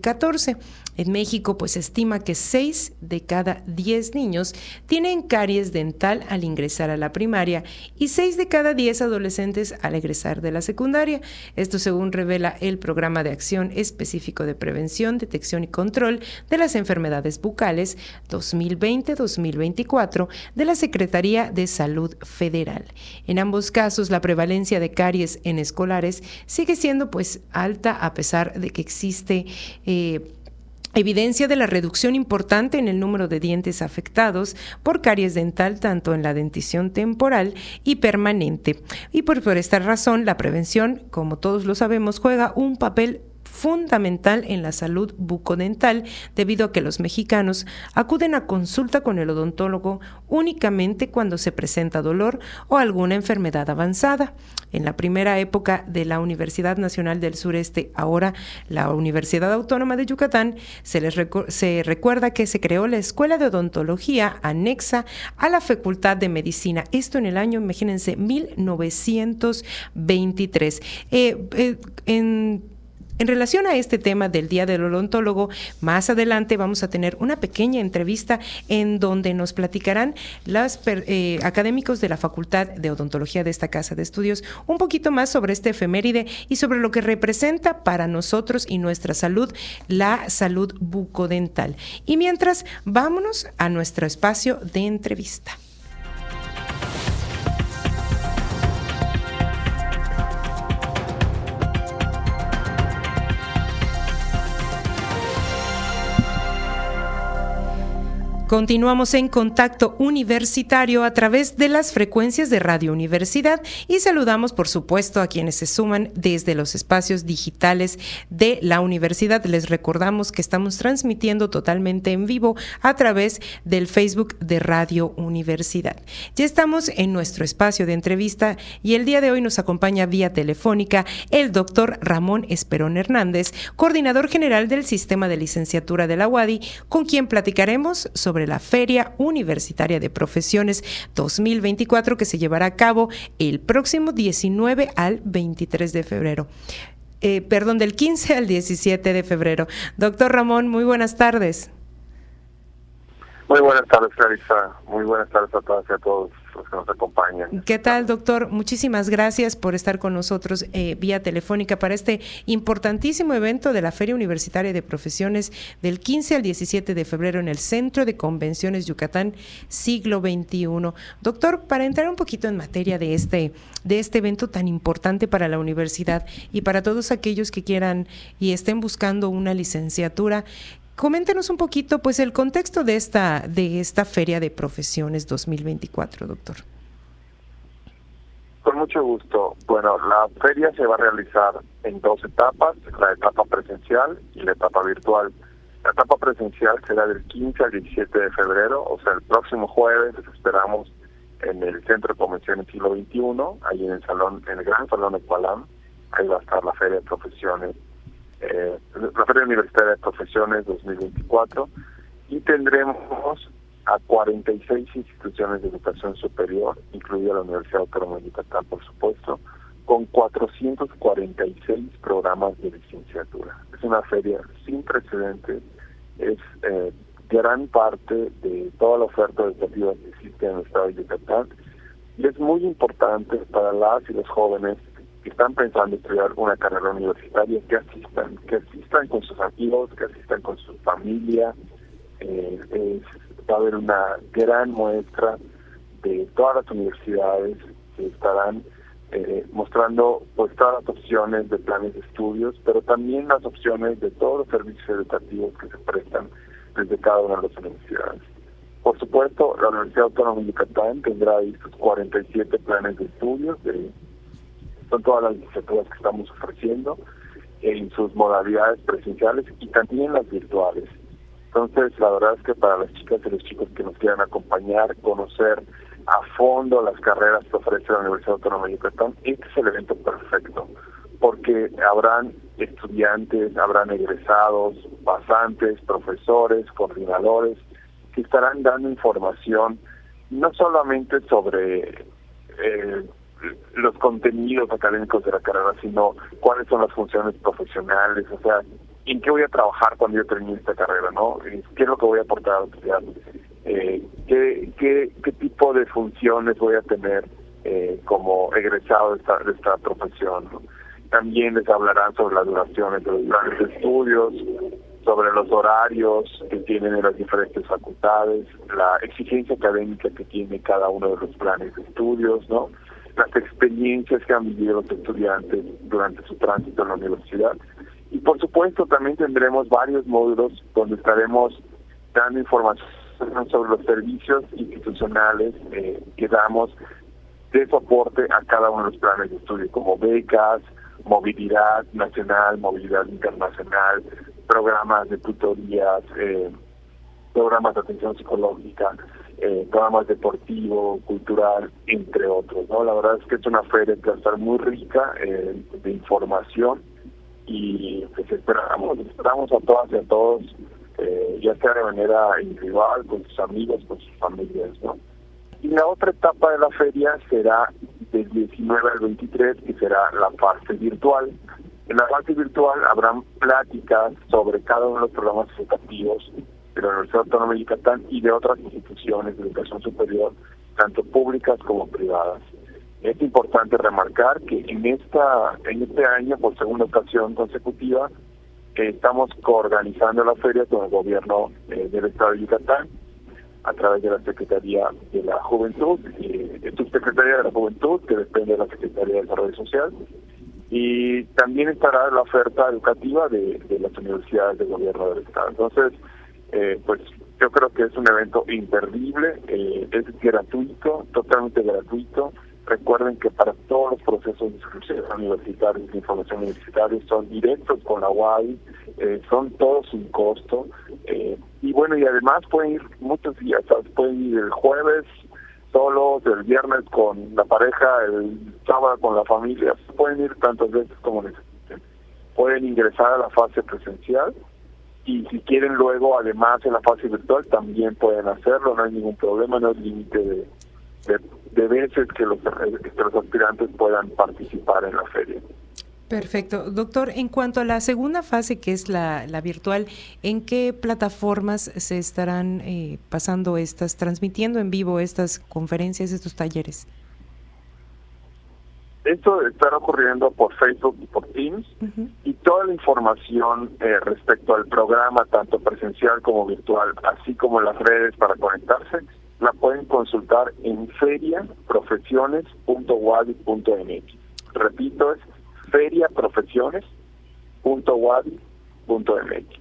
2014 14. En México, pues estima que 6 de cada 10 niños tienen caries dental al ingresar a la primaria y 6 de cada 10 adolescentes al egresar de la secundaria. Esto según revela el Programa de Acción Específico de Prevención, Detección y Control de las Enfermedades Bucales 2020-2024 de la Secretaría de Salud Federal. En ambos casos, la prevalencia de caries en escolares sigue siendo pues alta a pesar de que existe eh, evidencia de la reducción importante en el número de dientes afectados por caries dental, tanto en la dentición temporal y permanente. Y por, por esta razón, la prevención, como todos lo sabemos, juega un papel fundamental en la salud bucodental debido a que los mexicanos acuden a consulta con el odontólogo únicamente cuando se presenta dolor o alguna enfermedad avanzada. En la primera época de la Universidad Nacional del Sureste, ahora la Universidad Autónoma de Yucatán, se, les se recuerda que se creó la Escuela de Odontología anexa a la Facultad de Medicina. Esto en el año, imagínense, 1923. Eh, eh, en en relación a este tema del Día del Odontólogo, más adelante vamos a tener una pequeña entrevista en donde nos platicarán los eh, académicos de la Facultad de Odontología de esta Casa de Estudios un poquito más sobre este efeméride y sobre lo que representa para nosotros y nuestra salud la salud bucodental. Y mientras, vámonos a nuestro espacio de entrevista. Continuamos en contacto universitario a través de las frecuencias de Radio Universidad y saludamos por supuesto a quienes se suman desde los espacios digitales de la universidad. Les recordamos que estamos transmitiendo totalmente en vivo a través del Facebook de Radio Universidad. Ya estamos en nuestro espacio de entrevista y el día de hoy nos acompaña vía telefónica el doctor Ramón Esperón Hernández, coordinador general del sistema de licenciatura de la UADI, con quien platicaremos sobre la Feria Universitaria de Profesiones 2024 que se llevará a cabo el próximo 19 al 23 de febrero. Eh, perdón, del 15 al 17 de febrero. Doctor Ramón, muy buenas tardes. Muy buenas tardes, Clarisa. Muy buenas tardes a todas y a todos los que nos acompañan. ¿Qué tal, doctor? Muchísimas gracias por estar con nosotros eh, vía telefónica para este importantísimo evento de la Feria Universitaria de Profesiones del 15 al 17 de febrero en el Centro de Convenciones Yucatán Siglo XXI. Doctor, para entrar un poquito en materia de este, de este evento tan importante para la universidad y para todos aquellos que quieran y estén buscando una licenciatura, Coméntenos un poquito, pues, el contexto de esta de esta feria de profesiones 2024, doctor. Con mucho gusto. Bueno, la feria se va a realizar en dos etapas, la etapa presencial y la etapa virtual. La etapa presencial será del 15 al 17 de febrero, o sea, el próximo jueves les esperamos en el Centro de Convenciones Siglo XXI, ahí en el salón, en el Gran Salón de Cualam, ahí va a estar la Feria de Profesiones eh, la Feria Universitaria de Profesiones 2024 y tendremos a 46 instituciones de educación superior, incluida la Universidad Autónoma de Yucatán, por supuesto, con 446 programas de licenciatura. Es una feria sin precedentes, es eh, gran parte de toda la oferta educativa que existe en el estado de Yucatán y es muy importante para las y los jóvenes que están pensando estudiar una carrera universitaria, que asistan, que asistan con sus amigos, que asistan con su familia. Eh, va a haber una gran muestra de todas las universidades que estarán eh, mostrando pues todas las opciones de planes de estudios, pero también las opciones de todos los servicios educativos que se prestan desde cada una de las universidades. Por supuesto, la Universidad Autónoma de Yucatán tendrá ahí sus 47 planes de estudios de son todas las licenciaturas que estamos ofreciendo en sus modalidades presenciales y también las virtuales. Entonces, la verdad es que para las chicas y los chicos que nos quieran acompañar, conocer a fondo las carreras que ofrece la Universidad Autónoma de Yucatán, este es el evento perfecto, porque habrán estudiantes, habrán egresados, pasantes, profesores, coordinadores, que estarán dando información no solamente sobre eh, los contenidos académicos de la carrera, sino cuáles son las funciones profesionales, o sea, en qué voy a trabajar cuando yo termine esta carrera, ¿no? ¿Qué es lo que voy a aportar a la sociedad? Eh, ¿qué, qué, qué tipo de funciones voy a tener eh, como egresado de esta, de esta profesión? También les hablarán sobre las duraciones de los planes de estudios, sobre los horarios que tienen en las diferentes facultades, la exigencia académica que tiene cada uno de los planes de estudios, ¿no? Las experiencias que han vivido los estudiantes durante su tránsito en la universidad. Y por supuesto también tendremos varios módulos donde estaremos dando información sobre los servicios institucionales eh, que damos de soporte a cada uno de los planes de estudio, como becas, movilidad nacional, movilidad internacional, programas de tutorías, eh, programas de atención psicológica, eh, programas deportivo, cultural, entre otros. ¿no? La verdad es que es una feria que va a estar muy rica eh, de información y pues esperamos, esperamos a todas y a todos, eh, ya sea de manera individual, con sus amigos, con sus familias. ¿no? Y la otra etapa de la feria será del 19 al 23, que será la parte virtual. En la parte virtual habrán pláticas sobre cada uno de los programas educativos de la Universidad Autónoma de Yucatán y de otras instituciones de educación superior, tanto públicas como privadas. Es importante remarcar que en esta en este año, por segunda ocasión consecutiva, estamos coorganizando la feria con el gobierno eh, del Estado de Yucatán a través de la Secretaría de la Juventud, eh, Subsecretaría de la Juventud, que depende de la Secretaría de Desarrollo Social, y también estará la oferta educativa de, de las universidades del gobierno del Estado. Entonces, eh, pues yo creo que es un evento imperdible, eh, es gratuito, totalmente gratuito. Recuerden que para todos los procesos de inscripción universitarios, de información universitaria, son directos con la UAI, eh, son todos sin costo. Eh, y bueno, y además pueden ir muchos días, pueden ir el jueves solos, el viernes con la pareja, el sábado con la familia, pueden ir tantas veces como necesiten. Pueden ingresar a la fase presencial y si quieren luego, además en la fase virtual, también pueden hacerlo, no hay ningún problema, no hay límite de, de, veces que los, que los aspirantes puedan participar en la feria. Perfecto. Doctor, en cuanto a la segunda fase, que es la, la virtual, ¿en qué plataformas se estarán eh, pasando estas, transmitiendo en vivo estas conferencias, estos talleres? Esto estará ocurriendo por Facebook y por Teams y toda la información eh, respecto al programa, tanto presencial como virtual, así como las redes para conectarse, la pueden consultar en feriaprofesiones.wadi.mx. Repito, es feriaprofesiones.wadi.mx.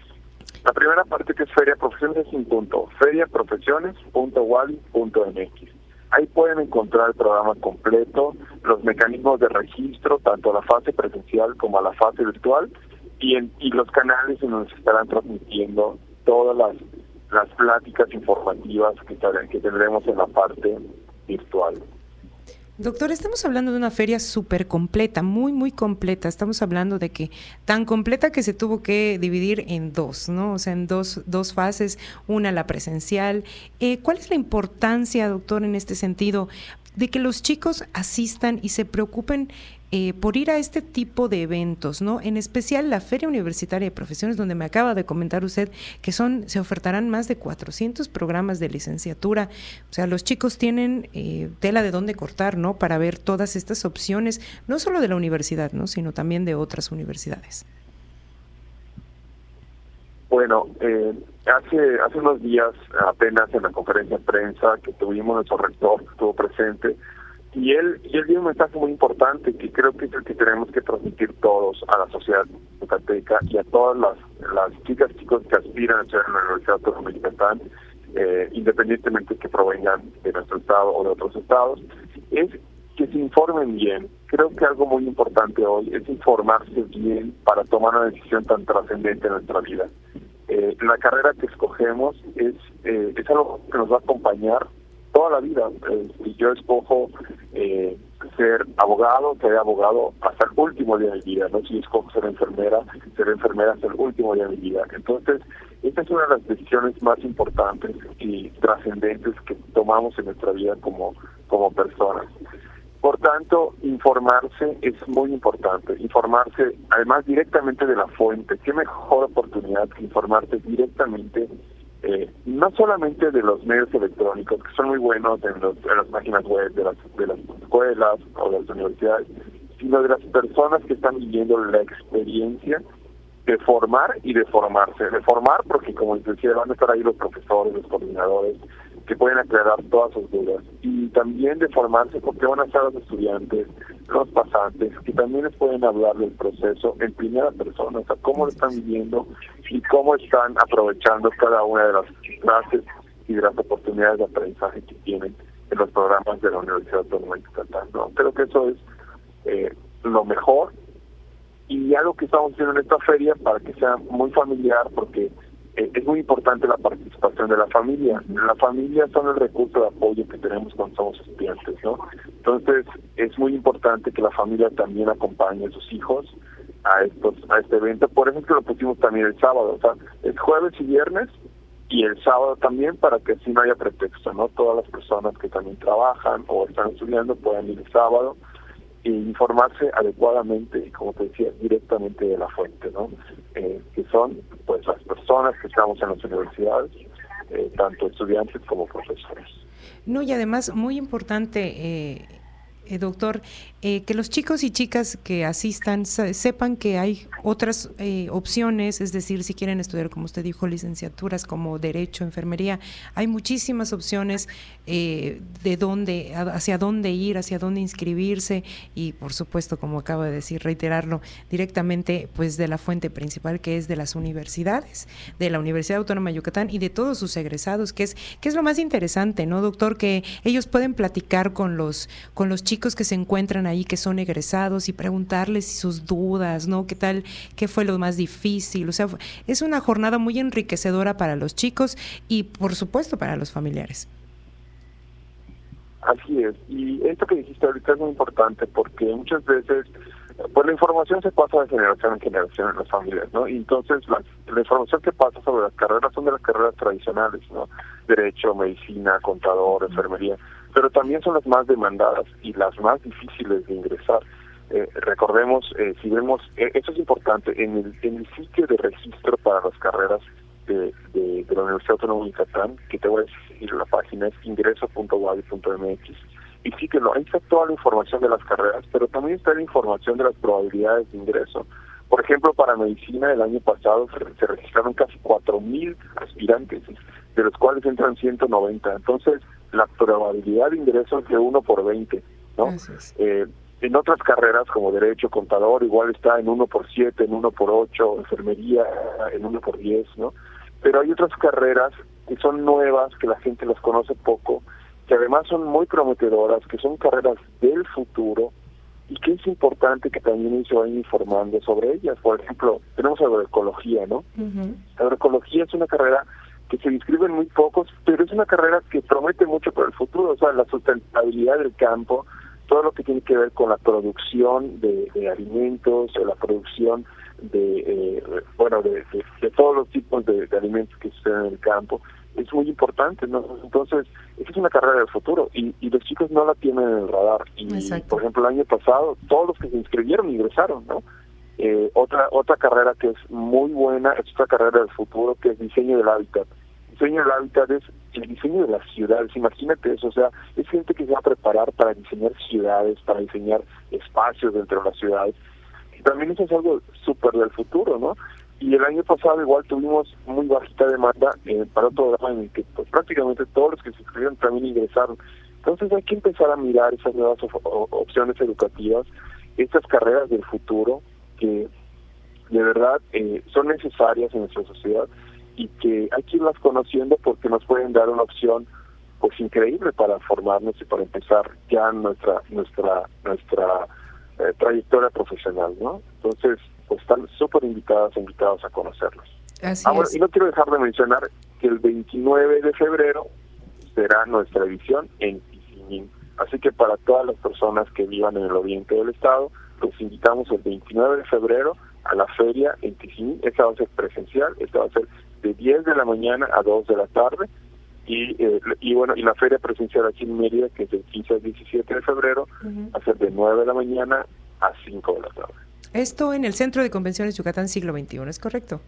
La primera parte que es Feria Profesiones es un punto, feriaprofesiones.wadi.mx Ahí pueden encontrar el programa completo, los mecanismos de registro, tanto a la fase presencial como a la fase virtual, y, en, y los canales en donde se estarán transmitiendo todas las, las pláticas informativas que, que tendremos en la parte virtual. Doctor, estamos hablando de una feria súper completa, muy, muy completa. Estamos hablando de que tan completa que se tuvo que dividir en dos, ¿no? O sea, en dos, dos fases, una la presencial. Eh, ¿Cuál es la importancia, doctor, en este sentido, de que los chicos asistan y se preocupen eh, por ir a este tipo de eventos, ¿no? En especial la Feria Universitaria de Profesiones, donde me acaba de comentar usted que son, se ofertarán más de 400 programas de licenciatura. O sea, los chicos tienen eh, tela de dónde cortar, ¿no? Para ver todas estas opciones, no solo de la universidad, ¿no? Sino también de otras universidades. Bueno, eh, hace hace unos días, apenas en la conferencia de prensa que tuvimos, nuestro rector estuvo presente, y él, y él dio un mensaje muy importante que creo que es el que tenemos que transmitir todos a la sociedad yucateca y a todas las, las chicas y chicos que aspiran a estudiar en la Universidad Autónoma de eh, independientemente que provengan de nuestro estado o de otros estados, es que se informen bien. Creo que algo muy importante hoy es informarse bien para tomar una decisión tan trascendente en nuestra vida. Eh, la carrera que escogemos es, eh, es algo que nos va a acompañar toda la vida. Eh, yo escojo eh, ser abogado, ser abogado hasta el último día de mi vida, ¿no? Si escojo ser enfermera, ser enfermera hasta el último día de mi vida. Entonces, esta es una de las decisiones más importantes y trascendentes que tomamos en nuestra vida como, como personas. Por tanto, informarse es muy importante. Informarse, además, directamente de la fuente. ¿Qué mejor oportunidad que informarte directamente eh, no solamente de los medios electrónicos, que son muy buenos en, las páginas web de las, de las escuelas o de las universidades, sino de las personas que están viviendo la experiencia de formar y de formarse. De formar porque, como les decía, van a estar ahí los profesores, los coordinadores, que pueden aclarar todas sus dudas. Y también de formarse porque van a estar los estudiantes, los pasantes, que también les pueden hablar del proceso en primera persona, o sea, cómo lo están viviendo y cómo están aprovechando cada una de las clases y de las oportunidades de aprendizaje que tienen en los programas de la Universidad Autónoma de Yucatán. ¿no? Creo que eso es eh, lo mejor y algo que estamos haciendo en esta feria para que sea muy familiar porque es muy importante la participación de la familia. La familia son el recurso de apoyo que tenemos cuando somos estudiantes, ¿no? Entonces, es muy importante que la familia también acompañe a sus hijos a estos a este evento. Por eso que lo pusimos también el sábado, o sea, es jueves y viernes y el sábado también para que así no haya pretexto, ¿no? Todas las personas que también trabajan o están estudiando puedan ir el sábado e informarse adecuadamente y como te decía directamente de la fuente no eh, que son pues las personas que estamos en las universidades eh, tanto estudiantes como profesores. No y además muy importante eh, eh, doctor, eh, que los chicos y chicas que asistan sepan que hay otras eh, opciones, es decir, si quieren estudiar, como usted dijo, licenciaturas como Derecho, Enfermería, hay muchísimas opciones de dónde, hacia dónde ir, hacia dónde inscribirse y, por supuesto, como acaba de decir, reiterarlo directamente, pues de la fuente principal que es de las universidades, de la Universidad Autónoma de Yucatán y de todos sus egresados, que es, que es lo más interesante, ¿no, doctor? Que ellos pueden platicar con los, con los chicos que se encuentran ahí, que son egresados, y preguntarles sus dudas, ¿no? ¿Qué tal? ¿Qué fue lo más difícil? O sea, es una jornada muy enriquecedora para los chicos y, por supuesto, para los familiares. Así es. Y esto que dijiste ahorita es muy importante porque muchas veces pues la información se pasa de generación en generación en las familias, ¿no? Y entonces la, la, información que pasa sobre las carreras son de las carreras tradicionales, ¿no? Derecho, medicina, contador, enfermería pero también son las más demandadas y las más difíciles de ingresar. Eh, recordemos, eh, si vemos, eh, eso es importante, en el, en el sitio de registro para las carreras de, la Universidad Autónoma de Yucatán, que te voy a decir la página es ingreso.wadi.mx, y sí que no, ahí está toda la información de las carreras, pero también está la información de las probabilidades de ingreso. Por ejemplo, para medicina el año pasado se, se registraron casi 4.000 aspirantes, de los cuales entran 190. Entonces, la probabilidad de ingreso es de 1 por 20, ¿no? Eh, en otras carreras como derecho, contador, igual está en 1 por 7, en 1 por 8, enfermería en 1 por 10, ¿no? Pero hay otras carreras que son nuevas, que la gente las conoce poco, que además son muy prometedoras, que son carreras del futuro y que es importante que también se vayan informando sobre ellas. Por ejemplo, tenemos agroecología, ¿no? La agroecología es una carrera que se inscriben muy pocos, pero es una carrera que promete mucho para el futuro, o sea, la sustentabilidad del campo, todo lo que tiene que ver con la producción de, alimentos, o la producción de, eh, bueno, de, todos los tipos de, alimentos que suceden en el campo, es muy importante, ¿no? Entonces, esa es una carrera del futuro y, los chicos no la tienen en el radar. Y, por ejemplo, el año pasado, todos los que se inscribieron ingresaron, ¿no? Eh, otra otra carrera que es muy buena es otra carrera del futuro que es diseño del hábitat diseño del hábitat es el diseño de las ciudades. Imagínate eso, o sea, es gente que se va a preparar para diseñar ciudades, para diseñar espacios dentro de las ciudades. Y también eso es algo súper del futuro, ¿no? Y el año pasado igual tuvimos muy bajita demanda eh, para un programa en el que pues, prácticamente todos los que se inscribieron también ingresaron. Entonces hay que empezar a mirar esas nuevas opciones educativas, estas carreras del futuro que de verdad eh, son necesarias en nuestra sociedad y que hay que irlas conociendo porque nos pueden dar una opción pues increíble para formarnos y para empezar ya nuestra nuestra nuestra eh, trayectoria profesional, ¿no? Entonces, pues están súper invitadas invitados a conocerlos. Así ah, y no quiero dejar de mencionar que el 29 de febrero será nuestra edición en Tizimín. Así que para todas las personas que vivan en el oriente del estado, los invitamos el 29 de febrero a la feria en Tizimín. Esta va a ser presencial, esta va a ser de 10 de la mañana a 2 de la tarde. Y, eh, y bueno, y la feria presencial aquí en Mérida, que es del 15 al 17 de febrero, va a ser de 9 de la mañana a 5 de la tarde. Esto en el Centro de Convenciones Yucatán Siglo XXI, ¿es correcto?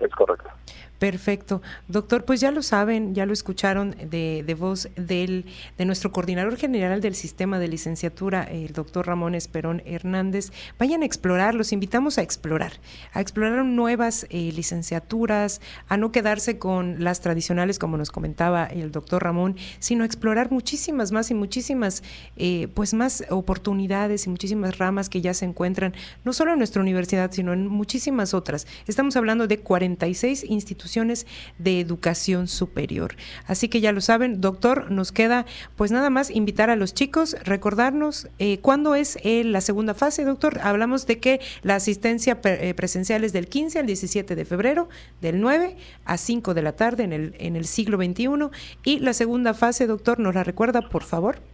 Es correcto. Perfecto. Doctor, pues ya lo saben, ya lo escucharon de, de voz del, de nuestro coordinador general del sistema de licenciatura, el doctor Ramón Esperón Hernández. Vayan a explorar, los invitamos a explorar, a explorar nuevas eh, licenciaturas, a no quedarse con las tradicionales, como nos comentaba el doctor Ramón, sino a explorar muchísimas más y muchísimas, eh, pues más oportunidades y muchísimas ramas que ya se encuentran, no solo en nuestra universidad, sino en muchísimas otras. Estamos hablando de 46 instituciones de educación superior. Así que ya lo saben, doctor, nos queda pues nada más invitar a los chicos, recordarnos eh, cuándo es eh, la segunda fase, doctor. Hablamos de que la asistencia eh, presencial es del 15 al 17 de febrero, del 9 a 5 de la tarde en el, en el siglo XXI. Y la segunda fase, doctor, ¿nos la recuerda, por favor?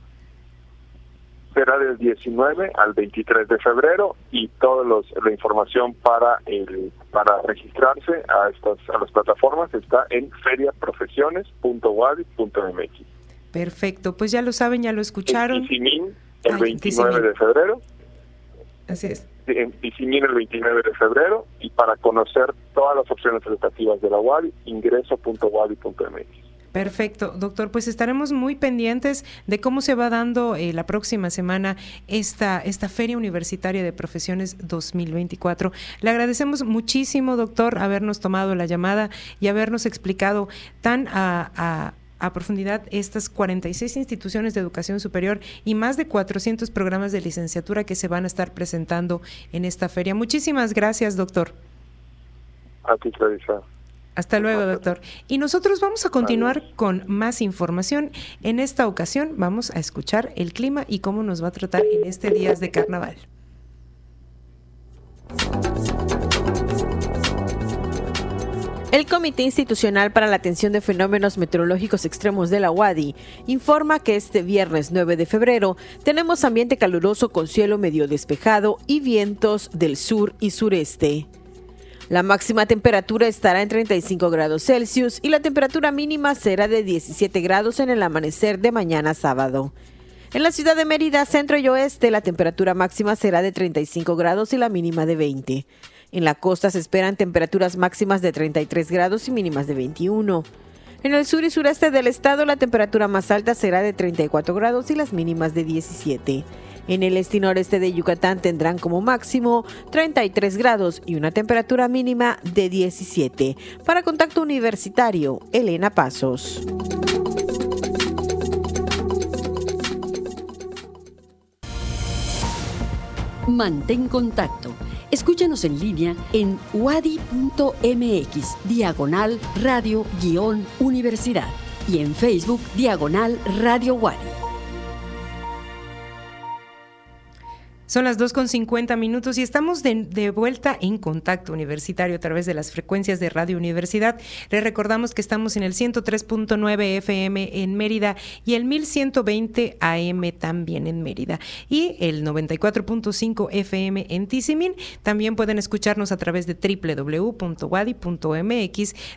Será del 19 al 23 de febrero y toda la información para el para registrarse a estas a las plataformas está en feriaprofesiones.wadi.mx. Perfecto, pues ya lo saben, ya lo escucharon. En el 29 de febrero. Así es. En Tizimín el 29 de febrero y para conocer todas las opciones educativas de la UADI, ingreso.wadi.mx. Perfecto, doctor. Pues estaremos muy pendientes de cómo se va dando eh, la próxima semana esta, esta Feria Universitaria de Profesiones 2024. Le agradecemos muchísimo, doctor, habernos tomado la llamada y habernos explicado tan a, a profundidad estas 46 instituciones de educación superior y más de 400 programas de licenciatura que se van a estar presentando en esta feria. Muchísimas gracias, doctor. A ti, Clarisa. Hasta luego, doctor. Y nosotros vamos a continuar con más información. En esta ocasión vamos a escuchar el clima y cómo nos va a tratar en este días de carnaval. El Comité Institucional para la Atención de Fenómenos Meteorológicos Extremos de la UADI informa que este viernes 9 de febrero tenemos ambiente caluroso con cielo medio despejado y vientos del sur y sureste. La máxima temperatura estará en 35 grados Celsius y la temperatura mínima será de 17 grados en el amanecer de mañana sábado. En la ciudad de Mérida, centro y oeste, la temperatura máxima será de 35 grados y la mínima de 20. En la costa se esperan temperaturas máximas de 33 grados y mínimas de 21. En el sur y sureste del estado la temperatura más alta será de 34 grados y las mínimas de 17. En el este noreste de Yucatán tendrán como máximo 33 grados y una temperatura mínima de 17. Para Contacto Universitario, Elena Pasos. Mantén contacto Escúchanos en línea en wadi.mx, diagonal radio-universidad y en Facebook, diagonal radio Wadi. Son las 2.50 minutos y estamos de, vuelta en contacto universitario a través de las frecuencias de Radio Universidad. Les recordamos que estamos en el 103.9 FM en Mérida y el 1120 AM también en Mérida y el 94.5 FM en Tizimín. También pueden escucharnos a través de www.wadi.mx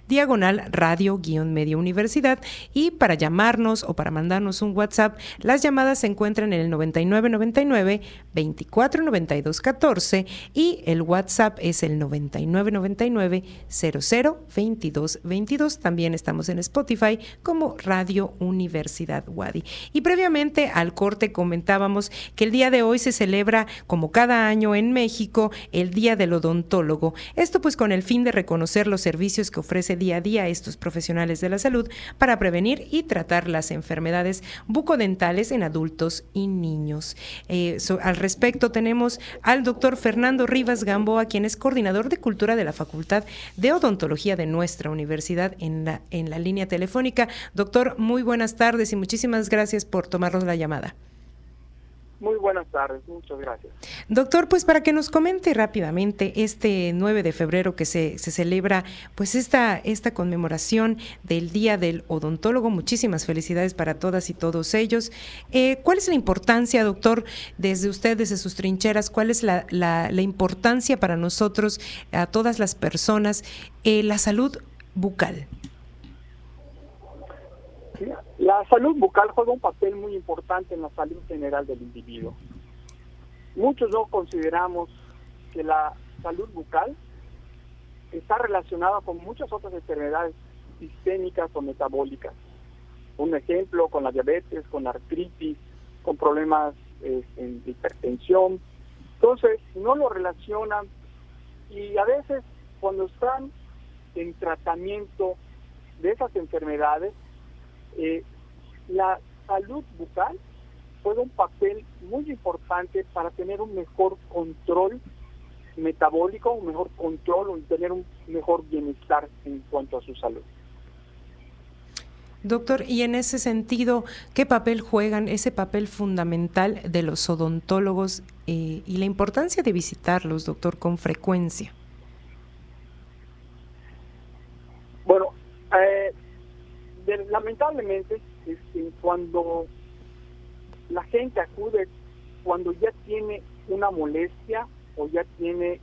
diagonal radio-medio universidad y para llamarnos o para mandarnos un WhatsApp, las llamadas se encuentran en el 9999 20 14 y el WhatsApp es el 9999 002222. También estamos en Spotify como Radio Universidad Wadi. Y previamente al corte comentábamos que el día de hoy se celebra, como cada año en México, el Día del Odontólogo. Esto pues con el fin de reconocer los servicios que ofrece día a día estos profesionales de la salud para prevenir y tratar las enfermedades bucodentales en adultos y niños. Eh, al respecto, tenemos al doctor Fernando Rivas Gamboa, quien es coordinador de cultura de la Facultad de Odontología de nuestra universidad en la, en la línea telefónica. Doctor, muy buenas tardes y muchísimas gracias por tomarnos la llamada. Muy buenas tardes, muchas gracias. Doctor, pues para que nos comente rápidamente este 9 de febrero que se, se celebra pues esta, esta conmemoración del Día del Odontólogo, muchísimas felicidades para todas y todos ellos. Eh, ¿Cuál es la importancia, doctor, desde usted, desde sus trincheras, cuál es la, la, importancia para nosotros, a todas las personas, eh, la salud bucal? La salud bucal juega un papel muy importante en la salud general del individuo. Muchos no consideramos que la salud bucal está relacionada con muchas otras enfermedades sistémicas o metabólicas. Un ejemplo con la diabetes, con la artritis, con problemas eh, de hipertensión. Entonces, no lo relacionan y a veces cuando están en tratamiento de esas enfermedades, eh, la salud bucal juega un papel muy importante para tener un mejor control metabólico, un mejor control, tener un mejor bienestar en cuanto a su salud. Doctor, y en ese sentido, ¿qué papel juegan ese papel fundamental de los odontólogos eh, y la importancia de visitarlos, doctor, con frecuencia? Bueno, eh, lamentablemente este, cuando la gente acude cuando ya tiene una molestia o ya tiene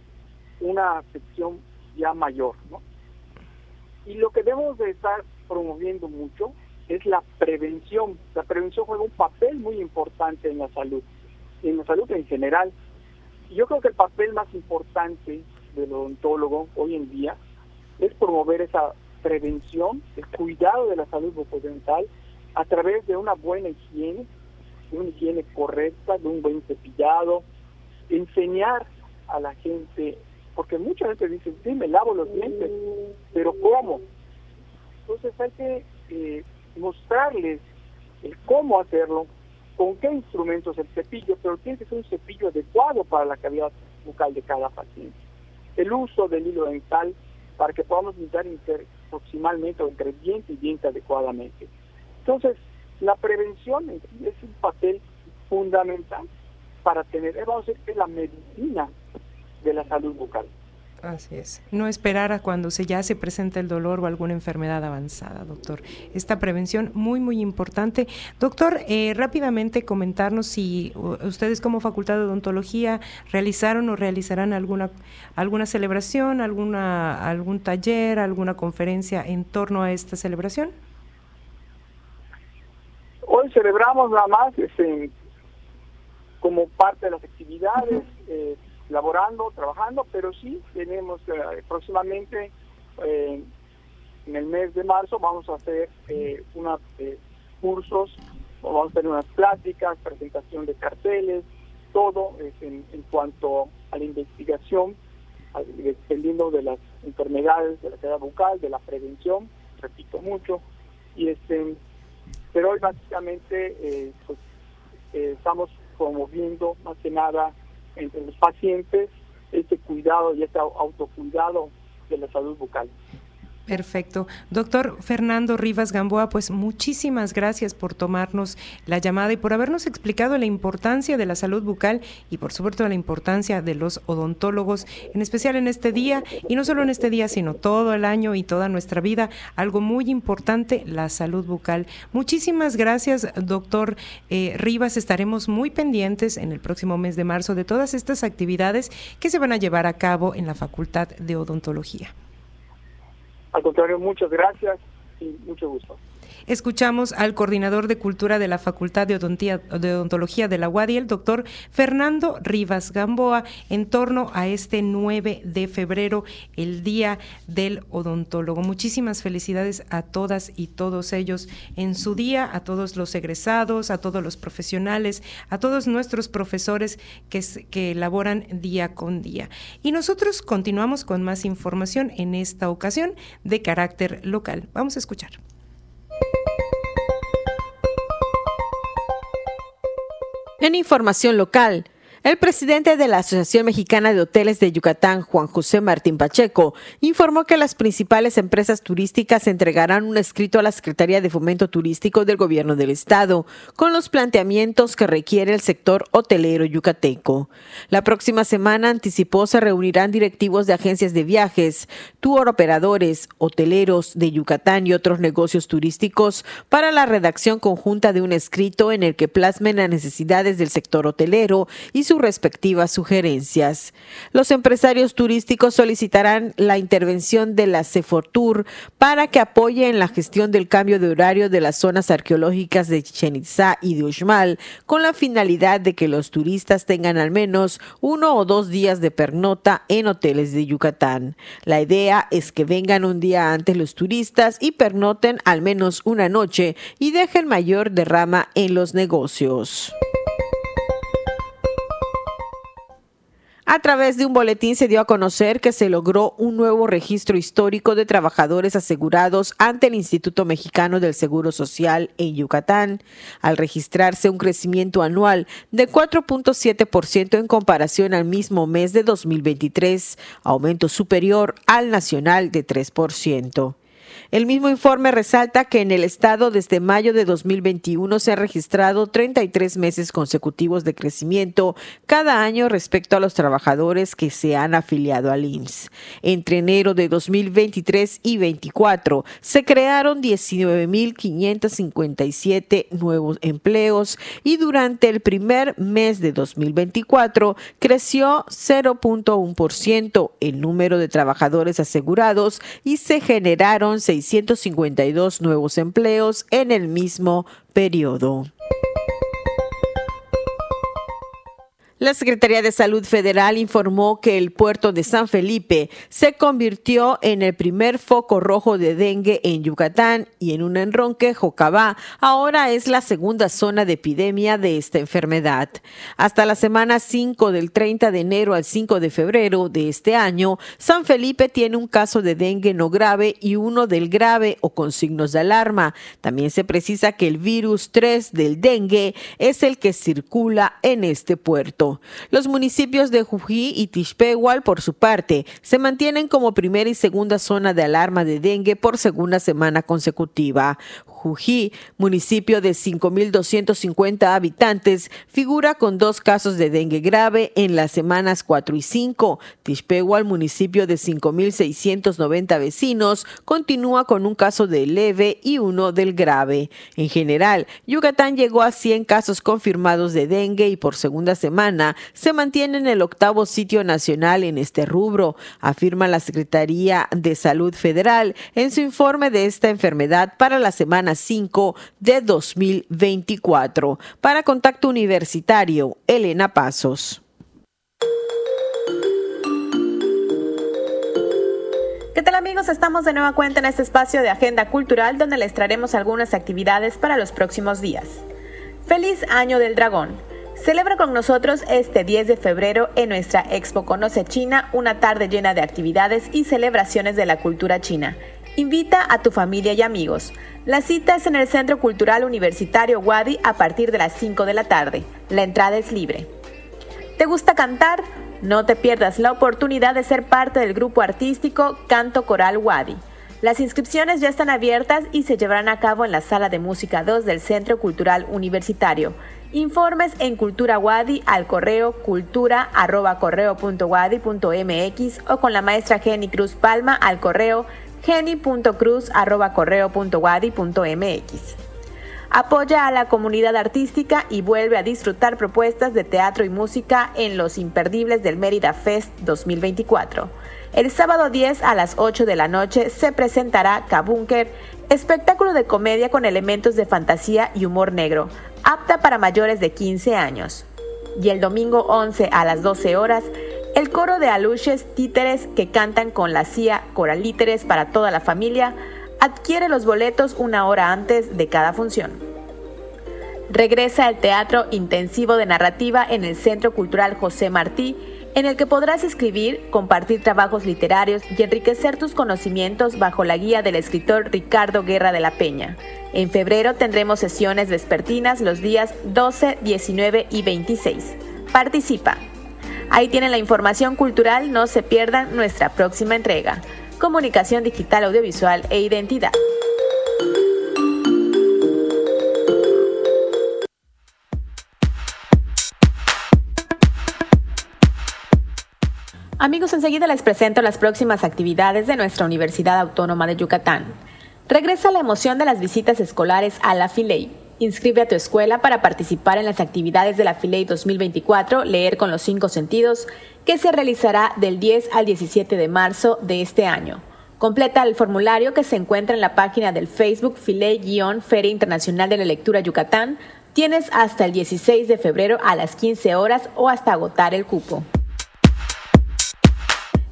una afección ya mayor, ¿no? Y lo que debemos de estar promoviendo mucho es la prevención. La prevención juega un papel muy importante en la salud, en la salud en general. Yo creo que el papel más importante del odontólogo hoy en día es promover esa prevención, el cuidado de la salud bucodental a través de una buena higiene, una higiene correcta, de un buen cepillado, enseñar a la gente, porque mucha gente dice, sí, me lavo los dientes, pero ¿cómo? Entonces hay que eh, mostrarles el cómo hacerlo, con qué instrumentos el cepillo, pero tiene que ser un cepillo adecuado para la cavidad bucal de cada paciente. El uso del hilo dental para que podamos limpiar proximalmente entre diente y diente adecuadamente. Entonces, la prevención es un papel fundamental para tener, vamos a decir, la medicina de la salud bucal. Así es. No esperar a cuando se ya se presenta el dolor o alguna enfermedad avanzada, doctor. Esta prevención muy, muy importante. Doctor, eh, rápidamente comentarnos si ustedes como Facultad de Odontología realizaron o realizarán alguna, alguna celebración, alguna, algún taller, alguna conferencia en torno a esta celebración. Hoy celebramos nada más este, como parte de las actividades laborando, trabajando, pero sí tenemos eh, próximamente, eh, en el mes de marzo, vamos a hacer eh, unos cursos, vamos a hacer unas pláticas, presentación de carteles, todo en, cuanto a la investigación, dependiendo de las enfermedades de la cavidad bucal, de la prevención, repito mucho, y este, pero hoy básicamente pues, estamos promoviendo más que nada entre los pacientes este cuidado y este autocuidado de la salud bucal. Perfecto. Doctor Fernando Rivas Gamboa, pues muchísimas gracias por tomarnos la llamada y por habernos explicado la importancia de la salud bucal y por supuesto la importancia de los odontólogos, en especial en este día, y no solo en este día, sino todo el año y toda nuestra vida. Algo muy importante, la salud bucal. Muchísimas gracias, doctor eh, Rivas. Estaremos muy pendientes en el próximo mes de marzo de todas estas actividades que se van a llevar a cabo en la Facultad de Odontología. Al contrario, muchas gracias y mucho gusto. Escuchamos al coordinador de Cultura de la Facultad de, Odontología de la UADI, el doctor Fernando Rivas Gamboa, en torno a este 9 de febrero, el Día del Odontólogo. Muchísimas felicidades a todas y todos ellos en su día, a todos los egresados, a todos los profesionales, a todos nuestros profesores que, que elaboran día con día. Y nosotros continuamos con más información en esta ocasión de carácter local. Vamos a escuchar. En información local, el presidente de la Asociación Mexicana de Hoteles de Yucatán, Juan José Martín Pacheco, informó que las principales empresas turísticas entregarán un escrito a la Secretaría de Fomento Turístico del Gobierno del Estado con los planteamientos que requiere el sector hotelero yucateco. La próxima semana anticipó se reunirán directivos de agencias de viajes, tour operadores, hoteleros de Yucatán y otros negocios turísticos para la redacción conjunta de un escrito en el que plasmen las necesidades del sector hotelero y sus respectivas sugerencias. Los empresarios turísticos solicitarán la intervención de la Cefortur para que apoye en la gestión del cambio de horario de las zonas arqueológicas de Chichen Itza y de Uxmal, con la finalidad de que los turistas tengan al menos uno o dos días de pernota en hoteles de Yucatán. La idea es que vengan un día antes los turistas y pernoten al menos una noche y dejen mayor derrama en los negocios. A través de un boletín se dio a conocer que se logró un nuevo registro histórico de trabajadores asegurados ante el Instituto Mexicano del Seguro Social en Yucatán, al registrarse un crecimiento anual de 4.7% en comparación al mismo mes de 2023, aumento superior al nacional de 3%. El mismo informe resalta que en el estado desde mayo de 2021 se han registrado 33 meses consecutivos de crecimiento cada año respecto a los trabajadores que se han afiliado al IMSS. Entre enero de 2023 y 24 se crearon 19.557 nuevos empleos y durante el primer mes de 2024 creció 0.1% el número de trabajadores asegurados y se generaron 652 nuevos empleos en el mismo periodo. La Secretaría de Salud Federal informó que el puerto de San Felipe se convirtió en el primer foco rojo de dengue en Yucatán y en un enronque, Jocabá ahora es la segunda zona de epidemia de esta enfermedad. Hasta la semana 5 del 30 de enero al 5 de febrero de este año, San Felipe tiene un caso de dengue no grave y uno del grave o con signos de alarma. También se precisa que el virus 3 del dengue es el que circula en este puerto. Los municipios de Jují y Tishpehual, por su parte, se mantienen como primera y segunda zona de alarma de dengue por segunda semana consecutiva. Jují, municipio de 5.250 habitantes, figura con dos casos de dengue grave en las semanas 4 y 5. Tishpehual, municipio de 5.690 vecinos, continúa con un caso de leve y uno del grave. En general, Yucatán llegó a 100 casos confirmados de dengue y por segunda semana se mantiene en el octavo sitio nacional en este rubro, afirma la Secretaría de Salud Federal en su informe de esta enfermedad para la semana 5 de 2024. Para Contacto Universitario, Elena Pasos. ¿Qué tal amigos? Estamos de nueva cuenta en este espacio de Agenda Cultural donde les traeremos algunas actividades para los próximos días. Feliz Año del Dragón. Celebra con nosotros este 10 de febrero en nuestra Expo Conoce China, una tarde llena de actividades y celebraciones de la cultura china. Invita a tu familia y amigos. La cita es en el Centro Cultural Universitario Wadi a partir de las 5 de la tarde. La entrada es libre. ¿Te gusta cantar? No te pierdas la oportunidad de ser parte del grupo artístico Canto Coral Wadi. Las inscripciones ya están abiertas y se llevarán a cabo en la Sala de Música 2 del Centro Cultural Universitario. Informes en Cultura Wadi al correo cultura.correo.wadi.mx o con la maestra Jenny Cruz Palma al correo geni.cruz.correo.wadi.mx. Apoya a la comunidad artística y vuelve a disfrutar propuestas de teatro y música en los imperdibles del Mérida Fest 2024. El sábado 10 a las 8 de la noche se presentará Kabunker, espectáculo de comedia con elementos de fantasía y humor negro, apta para mayores de 15 años. Y el domingo 11 a las 12 horas el coro de aluches títeres que cantan con la CIA Coralíteres para toda la familia adquiere los boletos una hora antes de cada función. Regresa el Teatro Intensivo de Narrativa en el Centro Cultural José Martí, en el que podrás escribir, compartir trabajos literarios y enriquecer tus conocimientos bajo la guía del escritor Ricardo Guerra de la Peña. En febrero tendremos sesiones vespertinas los días 12, 19 y 26. Participa. Ahí tienen la información cultural, no se pierdan nuestra próxima entrega. Comunicación digital, audiovisual e identidad. Amigos, enseguida les presento las próximas actividades de nuestra Universidad Autónoma de Yucatán. Regresa la emoción de las visitas escolares a la FILEI Inscribe a tu escuela para participar en las actividades de la Filey 2024 Leer con los cinco sentidos, que se realizará del 10 al 17 de marzo de este año. Completa el formulario que se encuentra en la página del Facebook Filey-Feria Internacional de la Lectura Yucatán. Tienes hasta el 16 de febrero a las 15 horas o hasta agotar el cupo.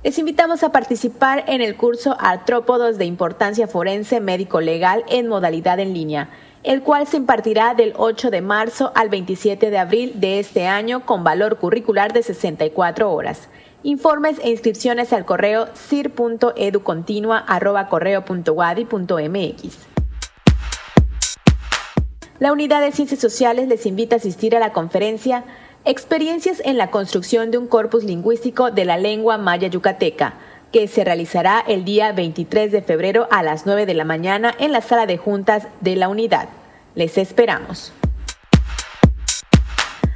Les invitamos a participar en el curso Artrópodos de Importancia Forense Médico Legal en modalidad en línea el cual se impartirá del 8 de marzo al 27 de abril de este año con valor curricular de 64 horas. Informes e inscripciones al correo cir.educontinua.correo.wadi.mx. La Unidad de Ciencias Sociales les invita a asistir a la conferencia Experiencias en la construcción de un corpus lingüístico de la lengua maya yucateca que se realizará el día 23 de febrero a las 9 de la mañana en la sala de juntas de la unidad. Les esperamos.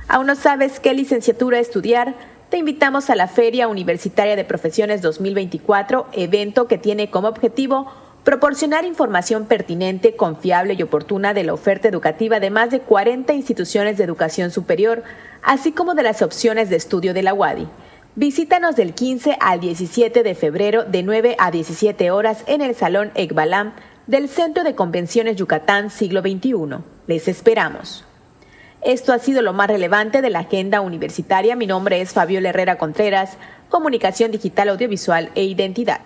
¿Aún no sabes qué licenciatura estudiar? Te invitamos a la Feria Universitaria de Profesiones 2024, evento que tiene como objetivo proporcionar información pertinente, confiable y oportuna de la oferta educativa de más de 40 instituciones de educación superior, así como de las opciones de estudio de la UADI. Visítanos del 15 al 17 de febrero de 9 a 17 horas en el Salón Ekbalam del Centro de Convenciones Yucatán Siglo XXI. Les esperamos. Esto ha sido lo más relevante de la agenda universitaria. Mi nombre es Fabiola Herrera Contreras, Comunicación Digital, Audiovisual e Identidad.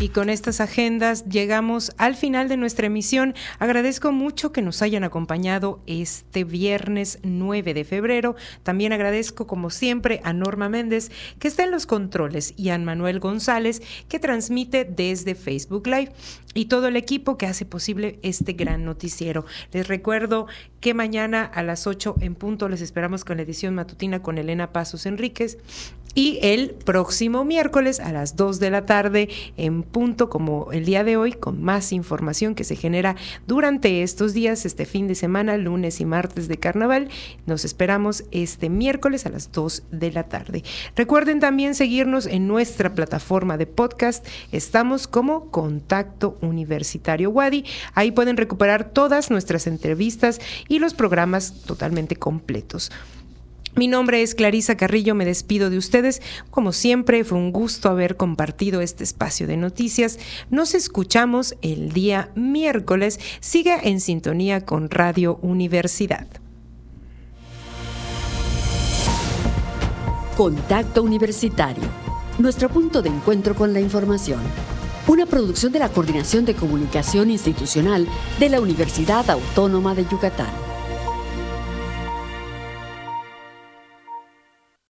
Y con estas agendas llegamos al final de nuestra emisión. Agradezco mucho que nos hayan acompañado este viernes 9 de febrero. También agradezco, como siempre, a Norma Méndez, que está en los controles, y a Manuel González, que transmite desde Facebook Live, y todo el equipo que hace posible este gran noticiero. Les recuerdo que mañana a las 8 en punto les esperamos con la edición matutina con Elena Pasos Enríquez y el próximo miércoles a las 2 de la tarde en punto como el día de hoy con más información que se genera durante estos días, este fin de semana, lunes y martes de carnaval. Nos esperamos este miércoles a las 2 de la tarde. Recuerden también seguirnos en nuestra plataforma de podcast. Estamos como Contacto Universitario Wadi. Ahí pueden recuperar todas nuestras entrevistas y los programas totalmente completos. Mi nombre es Clarisa Carrillo, me despido de ustedes. Como siempre, fue un gusto haber compartido este espacio de noticias. Nos escuchamos el día miércoles. Siga en sintonía con Radio Universidad. Contacto Universitario, nuestro punto de encuentro con la información. Una producción de la Coordinación de Comunicación Institucional de la Universidad Autónoma de Yucatán.